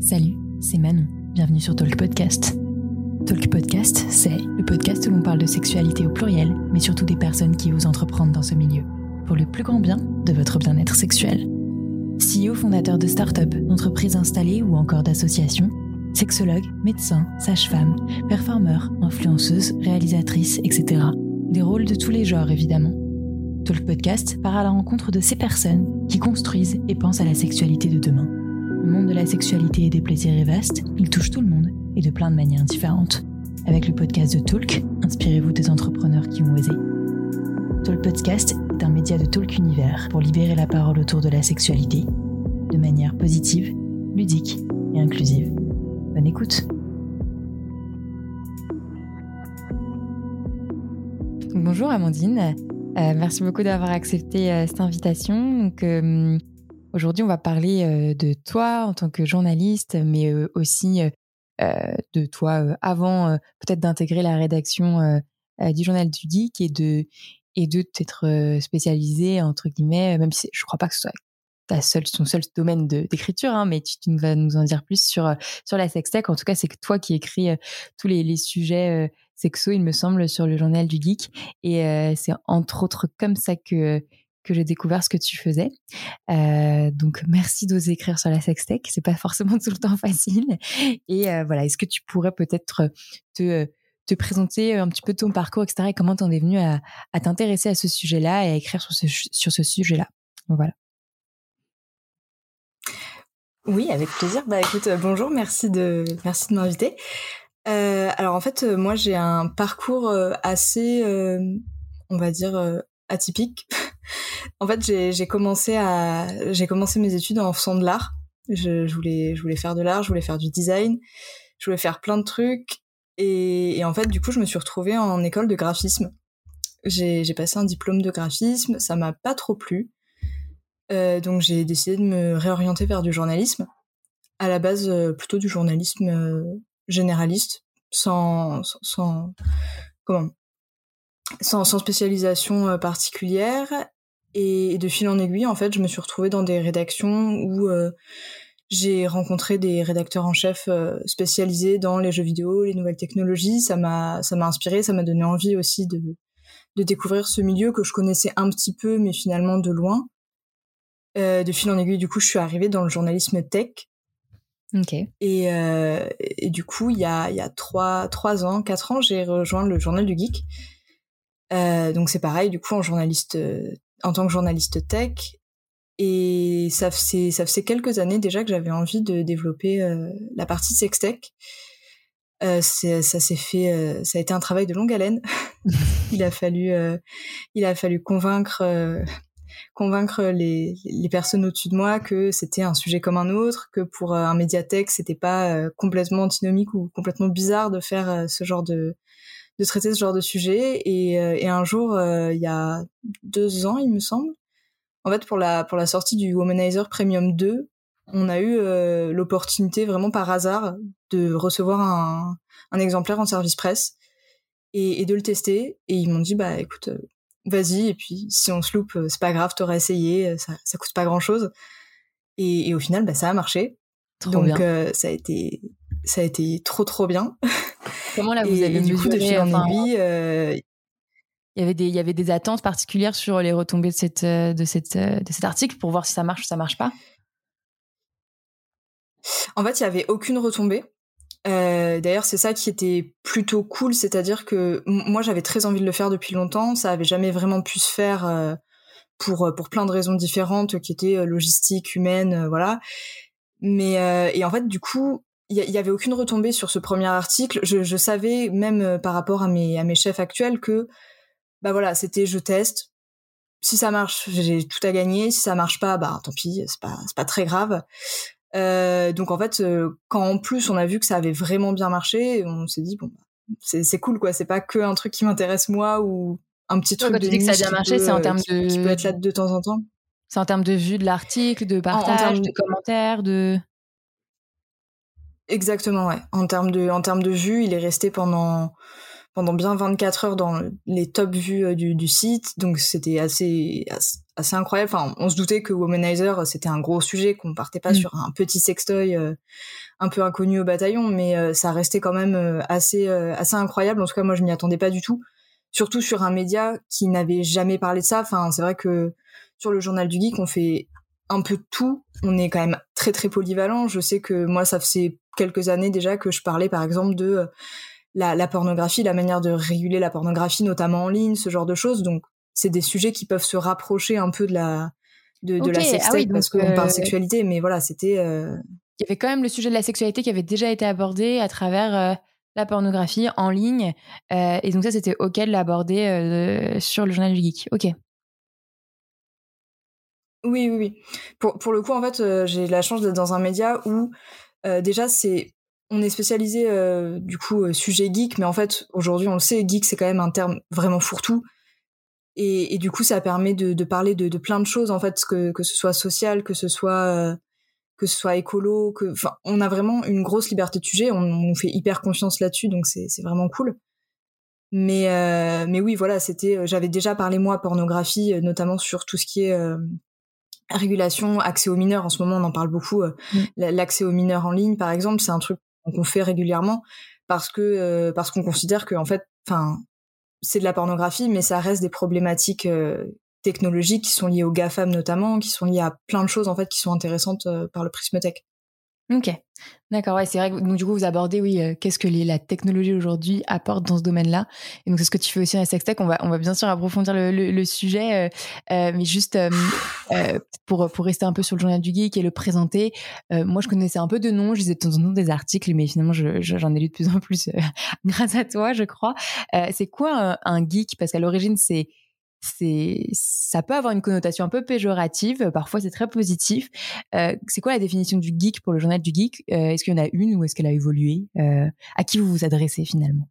Salut, c'est Manon. Bienvenue sur Talk Podcast. Talk Podcast, c'est le podcast où l'on parle de sexualité au pluriel, mais surtout des personnes qui osent entreprendre dans ce milieu, pour le plus grand bien de votre bien-être sexuel. CEO fondateur de start-up, d'entreprises installées ou encore d'associations, sexologue, médecin, sage-femme, performeur, influenceuse, réalisatrice, etc. Des rôles de tous les genres évidemment. Talk Podcast part à la rencontre de ces personnes qui construisent et pensent à la sexualité de demain. Le monde de la sexualité et des plaisirs est vaste, il touche tout le monde et de plein de manières différentes. Avec le podcast de Talk, inspirez-vous des entrepreneurs qui ont osé. Talk Podcast est un média de Talk Univers pour libérer la parole autour de la sexualité de manière positive, ludique et inclusive. Bonne écoute. Bonjour Amandine, euh, merci beaucoup d'avoir accepté euh, cette invitation. Euh, Aujourd'hui, on va parler de toi en tant que journaliste, mais aussi de toi avant peut-être d'intégrer la rédaction du journal du geek et de t'être spécialisé entre guillemets, même si je crois pas que ce soit son seul domaine d'écriture, hein, mais tu, vas nous en dire plus sur sur la sextech. En tout cas, c'est que toi qui écris tous les, les sujets sexo, il me semble, sur le journal du geek, et c'est entre autres comme ça que que j'ai découvert ce que tu faisais. Euh, donc merci d'oser écrire sur la sextech, c'est pas forcément tout le temps facile. Et euh, voilà, est-ce que tu pourrais peut-être te, te présenter un petit peu ton parcours, etc. Et comment t'en es venu à, t'intéresser à ce sujet-là et à écrire sur ce, sur ce sujet-là? Voilà. Oui, avec plaisir. Bah écoute, euh, bonjour, merci de merci de m'inviter. Alors en fait, moi j'ai un parcours assez, on va dire, atypique. en fait, j'ai commencé mes études en faisant de l'art. Je, voulais faire de l'art, je voulais faire du design, je voulais faire plein de trucs. Et, en fait, du coup, je me suis retrouvée en école de graphisme. J'ai passé un diplôme de graphisme, ça m'a pas trop plu. Euh, donc j'ai décidé de me réorienter vers du journalisme. À la base, euh, plutôt du journalisme euh, généraliste, sans, spécialisation particulière. Et de fil en aiguille, en fait, je me suis retrouvée dans des rédactions où euh, j'ai rencontré des rédacteurs en chef euh, spécialisés dans les jeux vidéo, les nouvelles technologies. Ça m'a, ça m'a inspiré, ça m'a donné envie aussi de, de découvrir ce milieu que je connaissais un petit peu, mais finalement de loin. Euh, de fil en aiguille, du coup, je suis arrivée dans le journalisme tech. Ok. Et, euh, et du coup, il y a, il y a trois, trois ans, quatre ans, j'ai rejoint le journal du geek. Euh, donc c'est pareil, du coup, en journaliste, en tant que journaliste tech. Et ça faisait, quelques années déjà que j'avais envie de développer euh, la partie sextech. Euh, ça s'est fait, euh, ça a été un travail de longue haleine. il a fallu, il a fallu convaincre, convaincre les, les personnes au-dessus de moi que c'était un sujet comme un autre, que pour un médiathèque c'était pas complètement antinomique ou complètement bizarre de faire ce genre de de traiter ce genre de sujet. Et, euh, et un jour, euh, il y a deux ans, il me semble, en fait, pour la, pour la sortie du Womanizer Premium 2, on a eu euh, l'opportunité vraiment par hasard de recevoir un, un exemplaire en service presse et, et, de le tester. Et ils m'ont dit, bah écoute, vas-y, et puis si on se loupe, c'est pas grave, t'auras essayé, ça, ça coûte pas grand-chose. Et, et, au final, bah, ça a marché. Trop Donc ça a été ça a été trop trop bien. Comment là vous avez du coup de aiguille euh... il y avait des il y avait des attentes particulières sur les retombées de cette euh, de cette euh, de cet article pour voir si ça marche ou ça marche pas? En fait, il y avait aucune retombée. Euh, D'ailleurs, c'est ça qui était plutôt cool, c'est-à-dire que moi j'avais très envie de le faire depuis longtemps, ça avait jamais vraiment pu se faire euh, pour pour plein de raisons différentes qui étaient logistiques, humaines, voilà. Mais et en fait, du coup, il y, avait aucune retombée sur ce premier article. Je, je savais même euh, par rapport à mes à mes chefs actuels que bah voilà, c'était je teste. Si ça marche, j'ai tout à gagner. Si ça marche pas, bah tant pis, c'est pas c'est pas très grave. Euh, donc en fait, euh, quand en plus on a vu que ça avait vraiment bien marché, on s'est dit bon, c'est c'est cool quoi. C'est pas que un truc qui m'intéresse moi ou un petit truc de tu dis que ça a bien marché, c'est en termes de qui peut être là de temps en temps. C'est en termes de vue de l'article, de partage, de commentaires, de Exactement, ouais. En termes de, en termes de vues, il est resté pendant, pendant bien 24 heures dans les top vues euh, du, du site. Donc c'était assez, assez incroyable. Enfin, on se doutait que Womanizer c'était un gros sujet, qu'on partait pas mm. sur un petit sextoy un peu inconnu au bataillon, mais ça restait quand même assez assez incroyable. En tout cas, moi je m'y attendais pas du tout, surtout sur un média qui n'avait jamais parlé de ça. Enfin, c'est vrai que sur le journal du geek, on fait un peu tout. On est quand même très très polyvalent. Je sais que moi, ça faisait quelques années déjà que je parlais par exemple de euh, la, pornographie, la manière de réguler la pornographie, notamment en ligne, ce genre de choses. Donc, c'est des sujets qui peuvent se rapprocher un peu de la de, la sexualité ah parce qu'on parle euh, sexualité, mais voilà, c'était. Euh, Il y avait quand même le sujet de la sexualité qui avait déjà été abordé à travers la pornographie en ligne, et donc ça, c'était ok de l'aborder sur le journal du geek. Ok. Oui, oui, oui. Pour, le coup, en fait, euh, j'ai la chance d'être dans un média où euh, déjà c'est on est spécialisé euh, du coup sujet geek, mais en fait aujourd'hui on le sait, geek c'est quand même un terme vraiment fourre-tout. Et, du coup, ça permet de, parler de, plein de choses en fait, que, ce soit social, que ce soit que écolo, que on a vraiment une grosse liberté de sujet. On, fait hyper confiance là-dessus, donc c'est vraiment cool. Mais mais oui, voilà, c'était. J'avais déjà parlé moi pornographie, notamment sur tout ce qui est régulation, accès aux mineurs. En ce moment, on en parle beaucoup. Euh, mm. L'accès aux mineurs en ligne, par exemple, c'est un truc qu'on fait régulièrement parce que euh, parce qu'on considère que en fait, enfin, c'est de la pornographie, mais ça reste des problématiques euh, technologiques qui sont liées aux GAFAM notamment, qui sont liées à plein de choses en fait qui sont intéressantes par le prisme tech. Ok, d'accord. Ouais, c'est vrai. donc du coup, vous abordez, oui, euh, qu'est-ce que la technologie aujourd'hui apporte dans ce domaine-là. Et donc c'est ce que tu fais aussi à Sextech. On va, on va bien sûr approfondir le, sujet, euh, euh, mais juste pour pour rester un peu sur le journal du geek et le présenter. moi, je connaissais un peu de nom. Je lisais de temps en temps des articles, mais finalement, j'en je, j'en ai lu de plus en plus grâce à toi, je crois. c'est quoi un geek? Parce qu'à l'origine, c'est ça peut avoir une connotation un peu péjorative, parfois c'est très positif. Euh, c'est quoi la définition du geek pour le journal du geek? Euh, Est-ce qu'il y en a une ou est-ce qu'elle a évolué? Euh, À qui vous vous adressez finalement?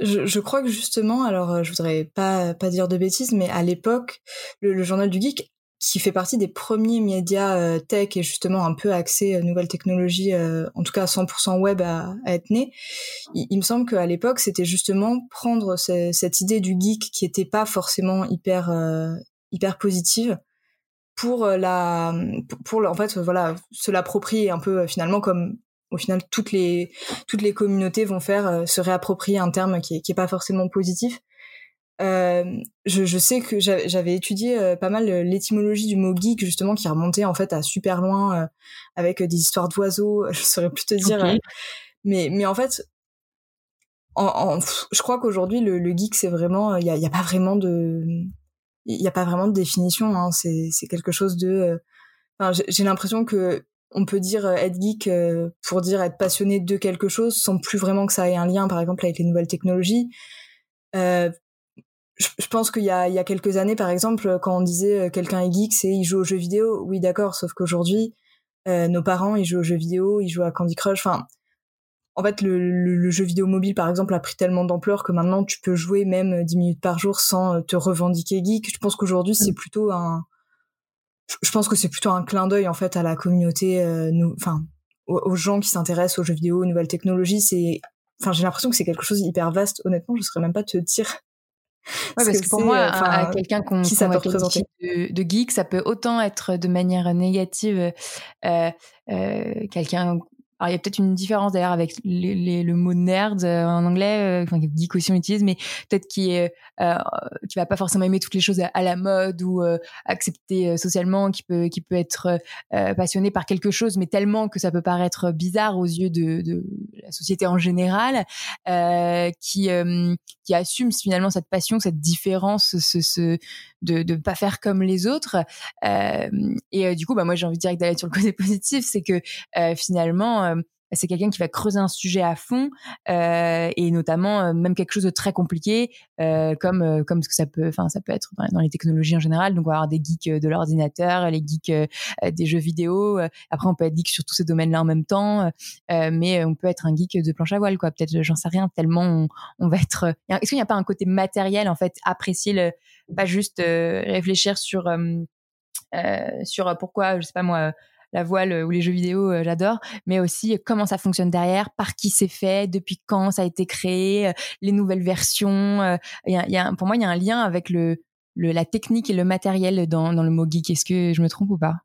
Je, crois que justement, alors je voudrais pas dire de bêtises, mais à l'époque, le, journal du geek qui fait partie des premiers médias euh, tech et justement un peu axé euh, nouvelles technologies, euh, en tout cas 100% web à, être né. Il, me semble qu'à l'époque, c'était justement prendre cette idée du geek qui était pas forcément hyper hyper positive pour la pour, en fait voilà se l'approprier un peu finalement comme au final toutes les toutes les communautés vont faire se réapproprier un terme qui est, qui est pas forcément positif euh, je, je, sais que j'avais étudié euh, pas mal euh, l'étymologie du mot geek justement qui remontait en fait à super loin avec des histoires d'oiseaux. Je saurais plus te dire, mais mais en fait, en, je crois qu'aujourd'hui le, le, geek c'est vraiment il y a, y a, pas vraiment de il y a pas vraiment de définition. Hein, c'est c'est quelque chose de. J'ai l'impression que on peut dire être geek pour dire être passionné de quelque chose sans plus vraiment que ça ait un lien par exemple avec les nouvelles technologies. Euh, je pense qu'il y a, il y a quelques années, par exemple, quand on disait euh, quelqu'un est geek, c'est il joue aux jeux vidéo. Oui, d'accord, sauf qu'aujourd'hui, euh, nos parents, ils jouent aux jeux vidéo, ils jouent à Candy Crush. Enfin, en fait, le, le, jeu vidéo mobile, par exemple, a pris tellement d'ampleur que maintenant, tu peux jouer même 10 minutes par jour sans euh, te revendiquer geek. Je pense qu'aujourd'hui, c'est plutôt un... Je pense que c'est plutôt un clin d'œil, en fait, à la communauté, euh, nous, enfin, aux, aux, gens qui s'intéressent aux jeux vidéo, aux nouvelles technologies. C'est... Enfin, j'ai l'impression que c'est quelque chose d'hyper vaste. Honnêtement, je saurais même pas te dire Ouais, parce, que, pour moi, euh, quelqu'un qu'on qu de, de geek, ça peut autant être de manière négative euh, euh, quelqu'un alors, il y a peut-être une différence d'ailleurs avec le mot nerd euh, en anglais, euh, enfin, geek aussi on utilise, mais peut-être euh, qui va pas forcément aimer toutes les choses à, la mode ou accepter socialement, qui peut, qui peut être passionné par quelque chose, mais tellement que ça peut paraître bizarre aux yeux de, la société en général, qui, qui assume finalement cette passion, cette différence, ce, ce de ne pas faire comme les autres. et du coup, bah, moi, j'ai envie de dire d'aller sur le côté positif, c'est que finalement, c'est quelqu'un qui va creuser un sujet à fond euh, et notamment euh, même quelque chose de très compliqué euh, comme euh, comme ce que ça peut enfin ça peut être dans, les technologies en général. Donc on va avoir des geeks de l'ordinateur les geeks des jeux vidéo après on peut être geek sur tous ces domaines-là en même temps mais on peut être un geek de planche à voile quoi. Peut-être j'en sais rien tellement on, on va être est-ce qu'il n'y a pas un côté matériel en fait apprécier le pas juste réfléchir sur sur pourquoi je sais pas moi la voile ou les jeux vidéo, j'adore, mais aussi comment ça fonctionne derrière, par qui c'est fait, depuis quand ça a été créé, les nouvelles versions. Y a, pour moi, il y a un lien avec le, la technique et le matériel dans, le mot geek. Est-ce que je me trompe ou pas?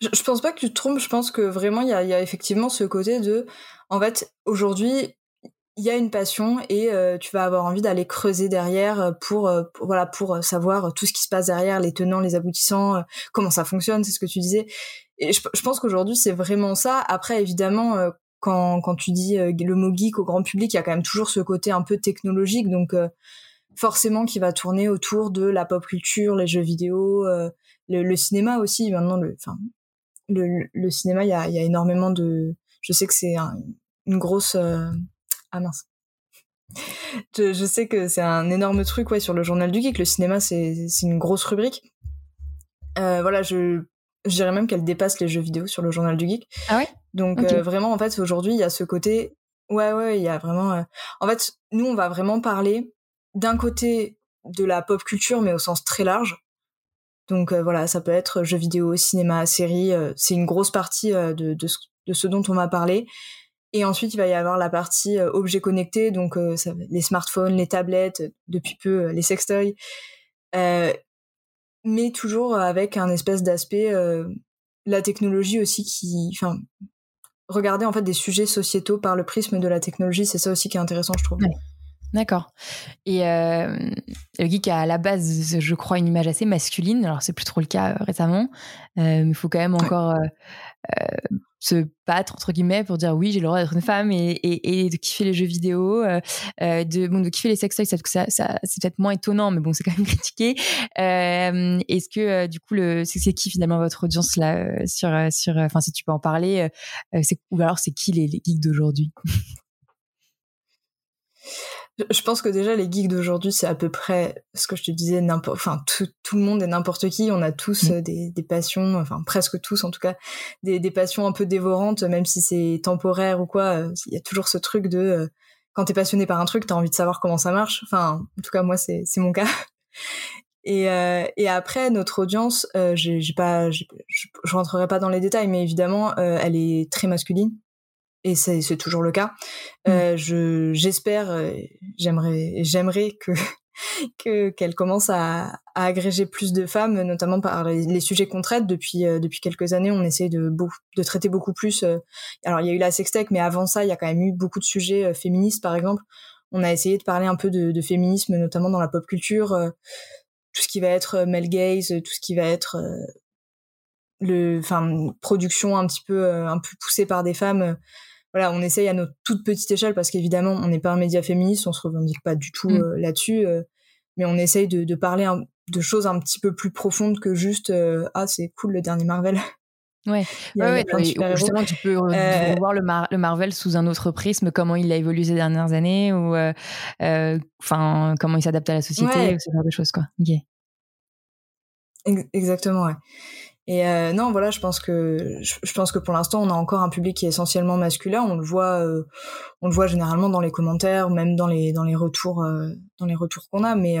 Je, je, pense pas que tu te trompes. Je pense que vraiment, il y y a, effectivement ce côté de, en fait, aujourd'hui, il y a une passion et euh, tu vas avoir envie d'aller creuser derrière euh, pour, euh, voilà pour savoir tout ce qui se passe derrière, les tenants, les aboutissants, comment ça fonctionne, c'est ce que tu disais. Et je, je pense qu'aujourd'hui c'est vraiment ça. Après évidemment quand quand tu dis le mot geek au grand public, il y a quand même toujours ce côté un peu technologique, donc forcément qui va tourner autour de la pop culture, les jeux vidéo, le, le, cinéma aussi. Maintenant le enfin le, le cinéma il y a, y a énormément de je sais que c'est un, une grosse ah mince. Je, je sais que c'est un énorme truc ouais, sur le journal du geek. Le cinéma, c'est une grosse rubrique. Euh, voilà, je, je dirais même qu'elle dépasse les jeux vidéo sur le journal du geek. Ah ouais? Donc euh, vraiment, en fait, aujourd'hui, il y a ce côté... Ouais, ouais, il y a vraiment... Euh, en fait, nous, on va vraiment parler d'un côté de la pop culture, mais au sens très large. Donc voilà, ça peut être jeux vidéo, cinéma, série. c'est une grosse partie de, de, de, ce dont on va parler. Et ensuite, il va y avoir la partie euh, objets connectés, donc euh, ça, les smartphones, les tablettes, depuis peu euh, les sextoys, mais toujours avec un espèce d'aspect, la technologie aussi qui, enfin, regarder en fait des sujets sociétaux par le prisme de la technologie, c'est ça aussi qui est intéressant, je trouve. D'accord. Et euh, le geek a à la base, je crois, une image assez masculine. Alors, c'est plus trop le cas récemment. Euh, mais il faut quand même encore se battre entre guillemets pour dire oui j'ai le droit d'être une femme et, et, et, de kiffer les jeux vidéo euh, euh de bon de kiffer les sextoys ça, ça, ça c'est peut-être moins étonnant mais bon c'est quand même critiqué. Euh, est-ce que euh, du coup le c'est qui finalement votre audience là euh, sur sur enfin si tu peux en parler ou alors c'est qui les, les geeks d'aujourd'hui? Je pense que déjà les geeks d'aujourd'hui c'est à peu près ce que je te disais n'importe enfin tout, tout, le monde et n'importe qui. On a tous mm. des, des, passions enfin presque tous en tout cas des, des passions un peu dévorantes même si c'est temporaire ou quoi euh, il y a toujours ce truc de euh, quand t'es passionné par un truc t'as envie de savoir comment ça marche. Enfin en tout cas moi c'est c'est mon cas. Et, euh, et après notre audience euh, j'ai pas je, je rentrerai pas dans les détails mais évidemment euh, elle est très masculine et c'est toujours le cas. Mmh. Euh, je j'espère, euh, j'aimerais j'aimerais que que qu'elle commence à, à, agréger plus de femmes, notamment par les, sujets qu'on traite depuis euh, depuis quelques années. On essaie de de traiter beaucoup plus. Euh, alors il y a eu la sextech, mais avant ça, il y a quand même eu beaucoup de sujets féministes, par exemple. On a essayé de parler un peu de, de féminisme, notamment dans la pop culture, tout ce qui va être male gaze, tout ce qui va être le, enfin production un petit peu un peu poussée par des femmes voilà, on essaye à notre toute petite échelle parce qu'évidemment, on n'est pas un média féministe, on se revendique pas du tout mm. euh, là-dessus, euh, mais on essaye de, de parler de choses un petit peu plus profondes que juste euh, ah c'est cool le dernier Marvel. Ouais, ouais, justement tu peux voir le, le, Marvel sous un autre prisme, comment il a évolué ces dernières années ou enfin comment il s'adapte à la société, ou ce genre de choses quoi. Exactement, ouais. Et euh, non, voilà, je pense que je, pense que pour l'instant, on a encore un public qui est essentiellement masculin. On le voit, euh, on le voit généralement dans les commentaires, même dans les dans les retours, euh, dans les retours qu'on a. Mais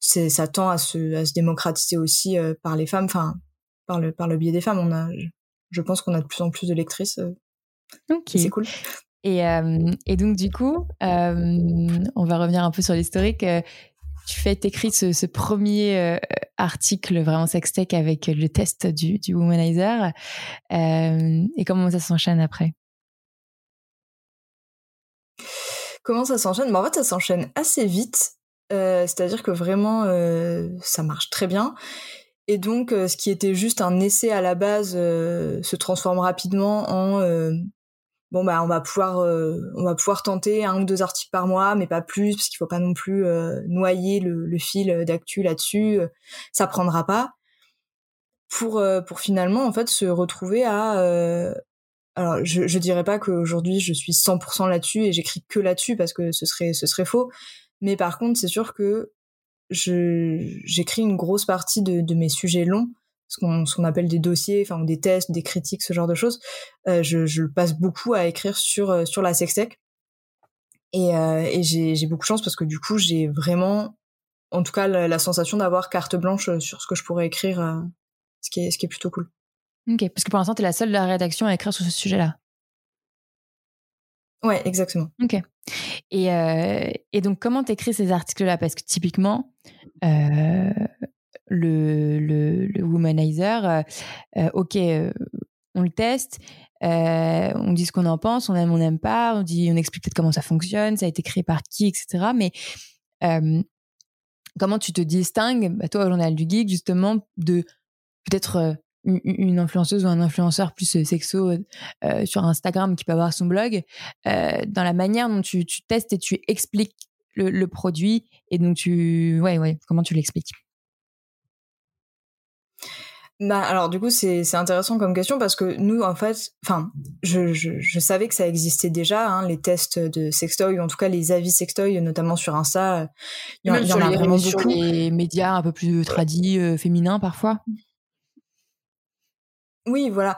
c'est ça tend à se à se démocratiser aussi par les femmes, enfin par le par le biais des femmes. On a, je pense qu'on a de plus en plus de lectrices. ok, c'est cool. Et, et donc du coup, on va revenir un peu sur l'historique tu fais, t'écris ce, ce premier euh, article vraiment sextech avec le test du, womanizer. Euh, et comment ça s'enchaîne après? Comment ça s'enchaîne? Bah, En fait, ça s'enchaîne assez vite. Euh, C'est-à-dire que vraiment, ça marche très bien. Et donc, ce qui était juste un essai à la base se transforme rapidement en bon bah on va pouvoir euh, on va pouvoir tenter un ou deux articles par mois mais pas plus parce qu'il faut pas non plus euh, noyer le, fil d'actu là-dessus euh, ça prendra pas. Pour pour finalement en fait se retrouver à alors je je dirais pas qu'aujourd'hui je suis 100% là-dessus et j'écris que là-dessus parce que ce serait ce serait faux. Mais par contre c'est sûr que je j'écris une grosse partie de, de mes sujets longs ce qu'on appelle des dossiers, enfin des tests, des critiques, ce genre de choses, euh, je, je passe beaucoup à écrire sur euh, sur la sextech. Et, euh, et j'ai beaucoup de chance parce que du coup j'ai vraiment en tout cas la, sensation d'avoir carte blanche sur ce que je pourrais écrire, ce qui est ce qui est plutôt cool. Ok, parce que pour l'instant, tu es la seule de la rédaction à écrire sur ce sujet-là. Ouais, exactement. Ok. Et, euh, et donc, comment t'écris ces articles-là? Parce que typiquement, euh, le, le, le, womanizer, euh, ok, on le teste, on dit ce qu'on en pense, on aime, on n'aime pas, on dit, on explique peut-être comment ça fonctionne, ça a été créé par qui, etc. Mais comment tu te distingues, bah, toi, au journal du geek, justement, de peut-être une influenceuse ou un influenceur plus euh, sexo euh, sur Instagram qui peut avoir son blog, euh, dans la manière dont tu, testes et tu expliques le, produit et donc tu, ouais, ouais, comment tu l'expliques? Bah alors du coup c'est c'est intéressant comme question parce que nous en fait enfin je, je, savais que ça existait déjà hein, les tests de sextoy ou en tout cas les avis sextoy notamment sur Insta il y, en, a vraiment beaucoup sur les médias un peu plus tradis féminins parfois oui, voilà.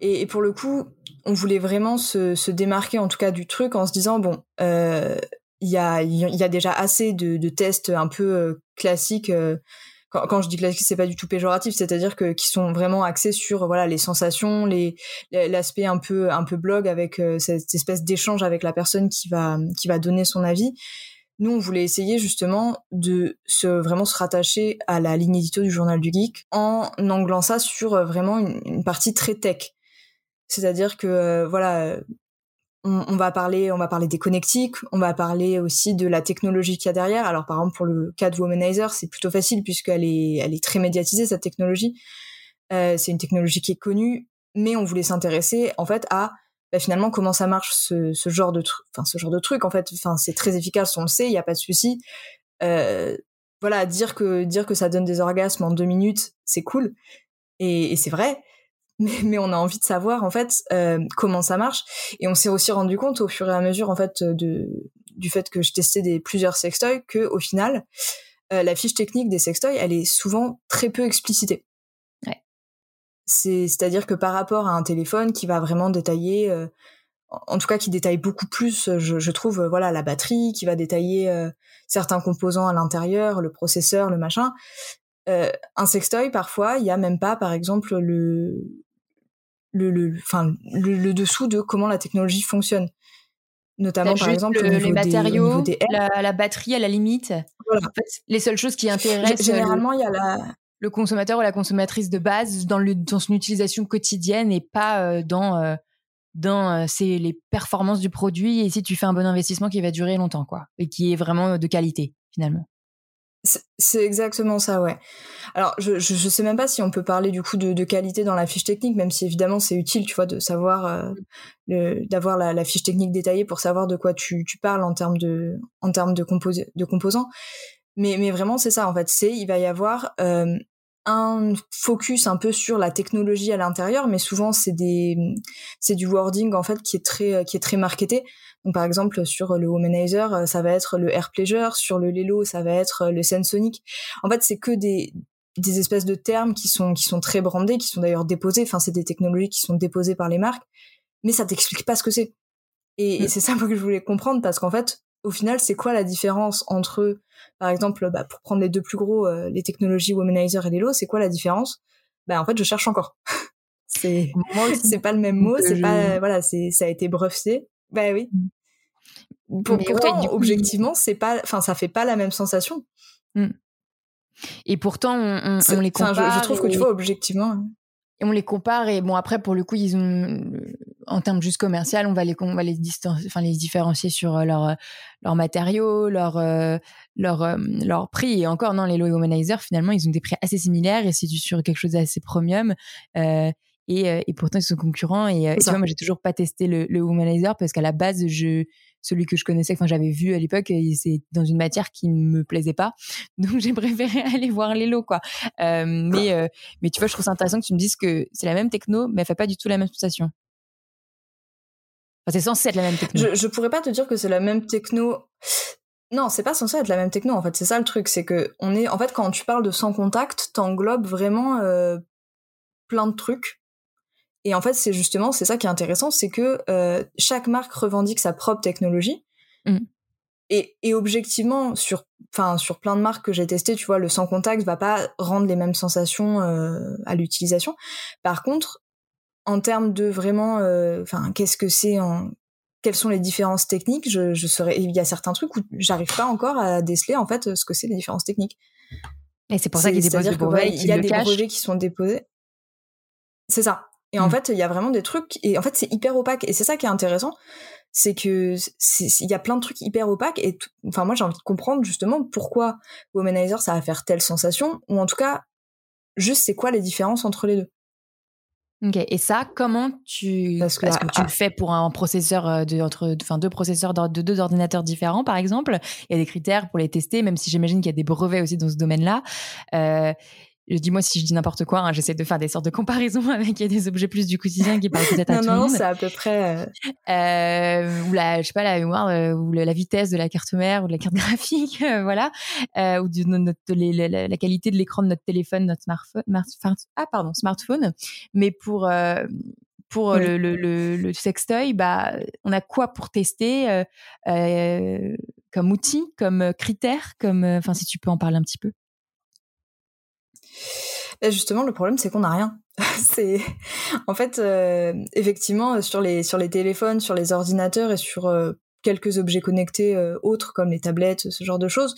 Et, pour le coup, on voulait vraiment se, démarquer en tout cas du truc en se disant bon, euh, il y, a, y a déjà assez de, tests un peu euh, classiques. Euh, quand, je dis classique, c'est pas du tout péjoratif, c'est-à-dire que qui sont vraiment axés sur voilà les sensations, les l'aspect un peu un peu blog avec cette espèce d'échange avec la personne qui va qui va donner son avis. Nous, on voulait essayer justement de se vraiment se rattacher à la ligne édito du journal du geek en anglant ça sur euh, vraiment une, partie très tech. C'est-à-dire que euh, voilà, on, va parler, on va parler des connectiques, on va parler aussi de la technologie qu'il y a derrière. Alors par exemple pour le cas de Womanizer, c'est plutôt facile puisqu'elle est, elle est très médiatisée cette technologie. Euh, c'est une technologie qui est connue, mais on voulait s'intéresser en fait à bah, finalement comment ça marche ce, ce genre de truc enfin ce genre de truc en fait enfin c'est très efficace on le sait il y a pas de souci euh, voilà dire que dire que ça donne des orgasmes en deux minutes c'est cool et, et c'est vrai mais, mais, on a envie de savoir en fait euh, comment ça marche et on s'est aussi rendu compte au fur et à mesure en fait de du fait que je testais des plusieurs sextoys que au final euh, la fiche technique des sextoys elle est souvent très peu explicitée c'est-à-dire que par rapport à un téléphone qui va vraiment détailler, euh, en tout cas qui détaille beaucoup plus, je, trouve, euh, voilà, la batterie, qui va détailler euh, certains composants à l'intérieur, le processeur, le machin. un sextoy, parfois, il y a même pas, par exemple, le le, le, enfin, le, dessous de comment la technologie fonctionne notamment par exemple les matériaux, la, batterie à la limite. les seules choses qui intéressent. Généralement, il y a la le consommateur ou la consommatrice de base dans, le, dans son utilisation quotidienne et pas euh, dans, euh, dans euh, les performances du produit et si tu fais un bon investissement qui va durer longtemps quoi et qui est vraiment de qualité finalement. C'est exactement ça, ouais. Alors, je, je, sais même pas si on peut parler du coup de, qualité dans la fiche technique, même si évidemment c'est utile, tu vois, de savoir, d'avoir la, fiche technique détaillée pour savoir de quoi tu, tu parles en termes de, en termes de, de composants. Mais, mais vraiment, c'est ça, en fait. C'est, il va y avoir euh, un focus un peu sur la technologie à l'intérieur, mais souvent, c'est des, c'est du wording, en fait, qui est très, qui est très marketé. Donc, par exemple, sur le Womanizer, euh, ça va être le Air Pleasure. Sur le Lelo, ça va être le Sensonic. En fait, c'est que des, des espèces de termes qui sont, qui sont très brandés, qui sont d'ailleurs déposés. Enfin, c'est des technologies qui sont déposées par les marques, mais ça t'explique pas ce que c'est. Et, et mm. c'est ça que je voulais comprendre parce qu'en fait, au final, c'est quoi la différence entre, par exemple, bah, pour prendre les deux plus gros, euh, les technologies Womanizer et Lelo, c'est quoi la différence? Bah en fait, je cherche encore. c'est c'est pas le même mot, c'est pas voilà, c'est ça a été breveté. Bah oui. Pour, pourtant, objectivement, c'est pas, enfin, ça fait pas la même sensation. Mm. Et pourtant, on, on, les compare. Je, je, trouve que tu vois objectivement. Et on les compare et bon après pour le coup ils ont en termes juste commercial, on va les on va les enfin les différencier sur euh, leur leur matériaux, leur euh, leur euh, leur prix et encore non les low Womanizer finalement ils ont des prix assez similaires et c'est sur quelque chose d'assez premium euh, et, et pourtant ils sont concurrents et, tu vois moi j'ai toujours pas testé le, le Womanizer parce qu'à la base je celui que je connaissais, enfin j'avais vu à l'époque, c'est dans une matière qui ne me plaisait pas, donc j'ai préféré aller voir les lots quoi. Euh, mais mais tu vois, je trouve ça intéressant que tu me dises que c'est la même techno, mais elle fait pas du tout la même sensation c'est censé être la même techno. Je, je pourrais pas te dire que c'est la même techno. Non, c'est pas censé être la même techno. En fait, c'est ça le truc, c'est que on est. En fait, quand tu parles de sans contact, t'englobes vraiment euh, plein de trucs. Et en fait, c'est justement, c'est ça qui est intéressant, c'est que euh, chaque marque revendique sa propre technologie. Mm. Et, et, objectivement, sur enfin sur plein de marques que j'ai testées, tu vois, le sans contact va pas rendre les mêmes sensations à l'utilisation. Par contre, en termes de vraiment, enfin, qu'est-ce que c'est en quelles sont les différences techniques, je, je serais, il y a certains trucs où j'arrive pas encore à déceler en fait ce que c'est les différences techniques. Et c'est pour ça qu'il dépose des brevets. Il y a des brevets qui sont déposés. C'est ça. Et en hmm. fait, il y a vraiment des trucs. Et en fait, c'est hyper opaque. Et c'est ça qui est intéressant, c'est que il y a plein de trucs hyper opaques. Et enfin, moi, j'ai envie de comprendre justement pourquoi Womanizer ça va faire telle sensation, ou en tout cas, juste c'est quoi les différences entre les deux? Ok, et ça, comment tu. Parce que, est-ce que tu le fais pour un processeur euh, de, entre, enfin, deux processeurs de deux ordinateurs différents, par exemple? Il y a des critères pour les tester, même si j'imagine qu'il y a des brevets aussi dans ce domaine-là. Euh, dis-moi si je dis n'importe quoi, hein, j'essaie de faire des sortes de comparaisons avec des objets plus du quotidien qui parlent peut-être à non, tout non, le monde. Non, c'est à peu près. Euh... Euh, ou la, je sais pas, la mémoire euh, ou la vitesse de la carte mère ou de la carte graphique, euh, voilà, ou de, notre, la, qualité de l'écran de notre téléphone, notre smartphone, ah pardon, smartphone. Mais pour pour le, le, le, le, sextoy, bah, on a quoi pour tester comme outil, comme critère, comme, enfin, si tu peux en parler un petit peu? Justement, le problème, c'est qu'on n'a rien. c'est en fait, euh, effectivement, sur les sur les téléphones, sur les ordinateurs et sur euh, quelques objets connectés euh, autres comme les tablettes, ce genre de choses,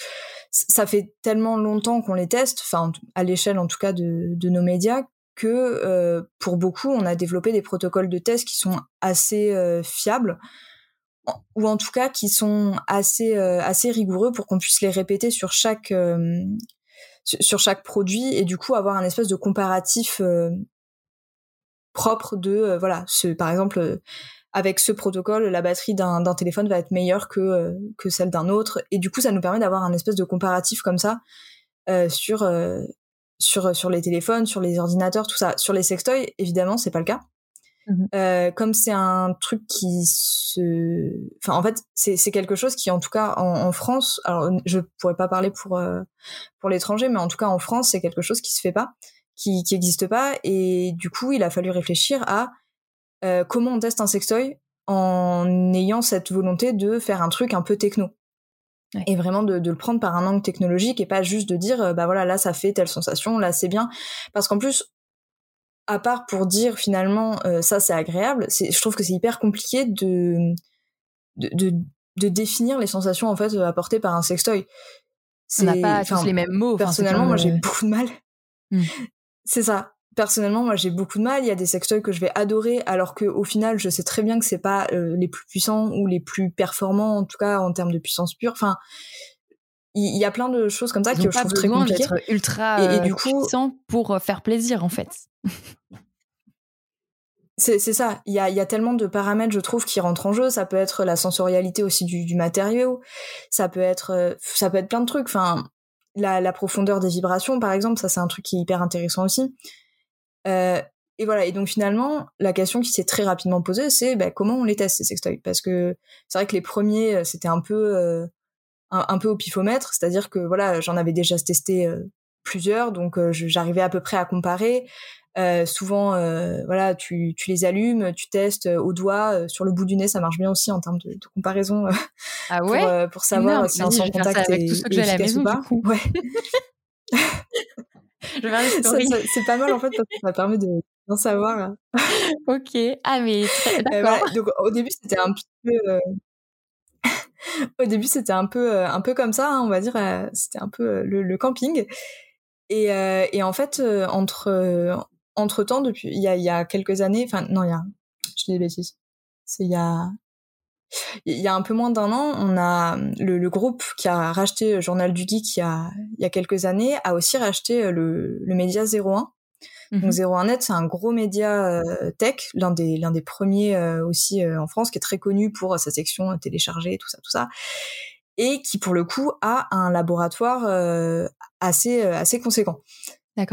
ça fait tellement longtemps qu'on les teste, enfin à l'échelle en tout cas de, de nos médias, que pour beaucoup, on a développé des protocoles de test qui sont assez fiables ou en tout cas qui sont assez assez rigoureux pour qu'on puisse les répéter sur chaque sur chaque produit et du coup avoir un espèce de comparatif euh, propre de euh, voilà ce par exemple euh, avec ce protocole la batterie d'un téléphone va être meilleure que celle d'un autre et du coup ça nous permet d'avoir un espèce de comparatif comme ça sur sur sur les téléphones sur les ordinateurs tout ça. Sur les sextoys évidemment c'est pas le cas Mmh euh, comme c'est un truc qui se, enfin en fait c'est c'est quelque chose qui en tout cas en, en, France, alors je pourrais pas parler pour euh, pour l'étranger, mais en tout cas en France c'est quelque chose qui se fait pas, qui qui existe pas. Et du coup il a fallu réfléchir à euh, comment on teste un sextoy en ayant cette volonté de faire un truc un peu techno. Et vraiment de, de, le prendre par un angle technologique et pas juste de dire bah voilà là ça fait telle sensation là c'est bien. Parce qu'en plus à part pour dire finalement euh, ça c'est agréable, je trouve que c'est hyper compliqué de, de, de, définir les sensations en fait apportées par un sextoy. On n'a pas tous les mêmes mots. Personnellement, moi j'ai beaucoup de mal. Hmm. C'est ça. Personnellement, moi j'ai beaucoup de mal. Il y a des sextoys que je vais adorer, alors que au final, je sais très bien que c'est pas euh, les plus puissants ou les plus performants, en tout cas en termes de puissance pure. Enfin, il y, a plein de choses comme ça que je trouve très compliquées. ultra et, du euh, coup, pour faire plaisir en fait. c'est ça. Il y a, y a, tellement de paramètres, je trouve, qui rentrent en jeu. Ça peut être la sensorialité aussi du, du matériau. Ça peut être, euh, ça peut être plein de trucs. Enfin, la, la profondeur des vibrations, par exemple, ça c'est un truc qui est hyper intéressant aussi. Euh, et voilà. Et donc finalement, la question qui s'est très rapidement posée, c'est bah, comment on les teste ces sextoys? Parce que c'est vrai que les premiers, euh, c'était un peu, euh, un, un, peu au pifomètre, c'est-à-dire que voilà, j'en avais déjà testé plusieurs, donc j'arrivais à peu près à comparer. Euh, souvent, euh, voilà, tu, tu, les allumes, tu testes euh, au doigt, sur le bout du nez, ça marche bien aussi en termes de, de comparaison ah ouais? pour, pour, savoir si un sans contact est, tout ce que est efficace ou pas. Ouais. c'est pas mal en fait parce que ça permet de d'en savoir. ok, ah mais voilà, donc au début c'était un petit peu au début c'était un peu un peu comme ça, hein, on va dire, c'était un peu le, le camping. Et, et, en fait, entre entre temps, depuis il y a, y a quelques années, enfin non, il y a, je dis des bêtises, c'est il y a il y a un peu moins d'un an, on a le, le, groupe qui a racheté Journal du Geek il y a, il y a quelques années a aussi racheté le, le média 01. Donc 01net, mhm. c'est un gros média euh, tech, l'un des l'un des premiers euh, aussi euh, en France, qui est très connu pour sa section téléchargée, tout ça, tout ça, et qui pour le coup a un laboratoire assez assez conséquent.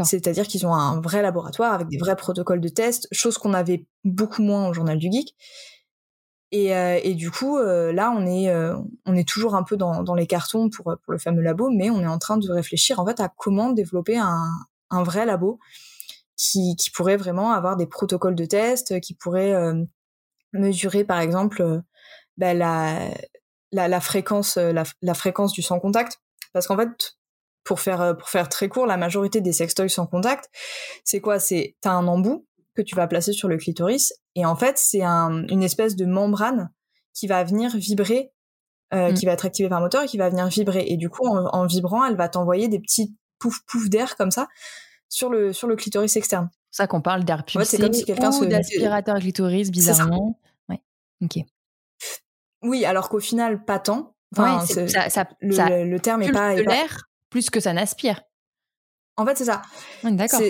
C'est-à-dire qu'ils ont un vrai laboratoire avec des vrais protocoles de test, chose qu'on avait beaucoup moins au journal du geek. Et, euh, et du coup, euh, là, on est, euh, on est toujours un peu dans, dans les cartons pour, pour le fameux labo, mais on est en train de réfléchir en fait à comment développer un, un vrai labo qui, qui pourrait vraiment avoir des protocoles de test, qui pourrait mesurer par exemple bah, la, la, la, fréquence, la, la, fréquence du sans contact Parce qu'en fait, pour faire, pour faire très court, la majorité des sextoys sans contact, c'est quoi? C'est t'as un embout que tu vas placer sur le clitoris, et en fait, c'est un, une espèce de membrane qui va venir vibrer, euh, mm. qui va être activée par moteur et qui va venir vibrer. Et du coup, en, en vibrant, elle va t'envoyer des petits pouf pouf d'air comme ça sur le sur le clitoris externe. C'est ça qu'on parle d'air pulsé comme si quelqu'un ou d'aspirateur clitoris bizarrement. Ouais. Ok. Oui, alors qu'au final pas tant. Enfin, ça, ça, le, le, terme est pas. l'air plus que ça n'aspire. En fait, c'est ça.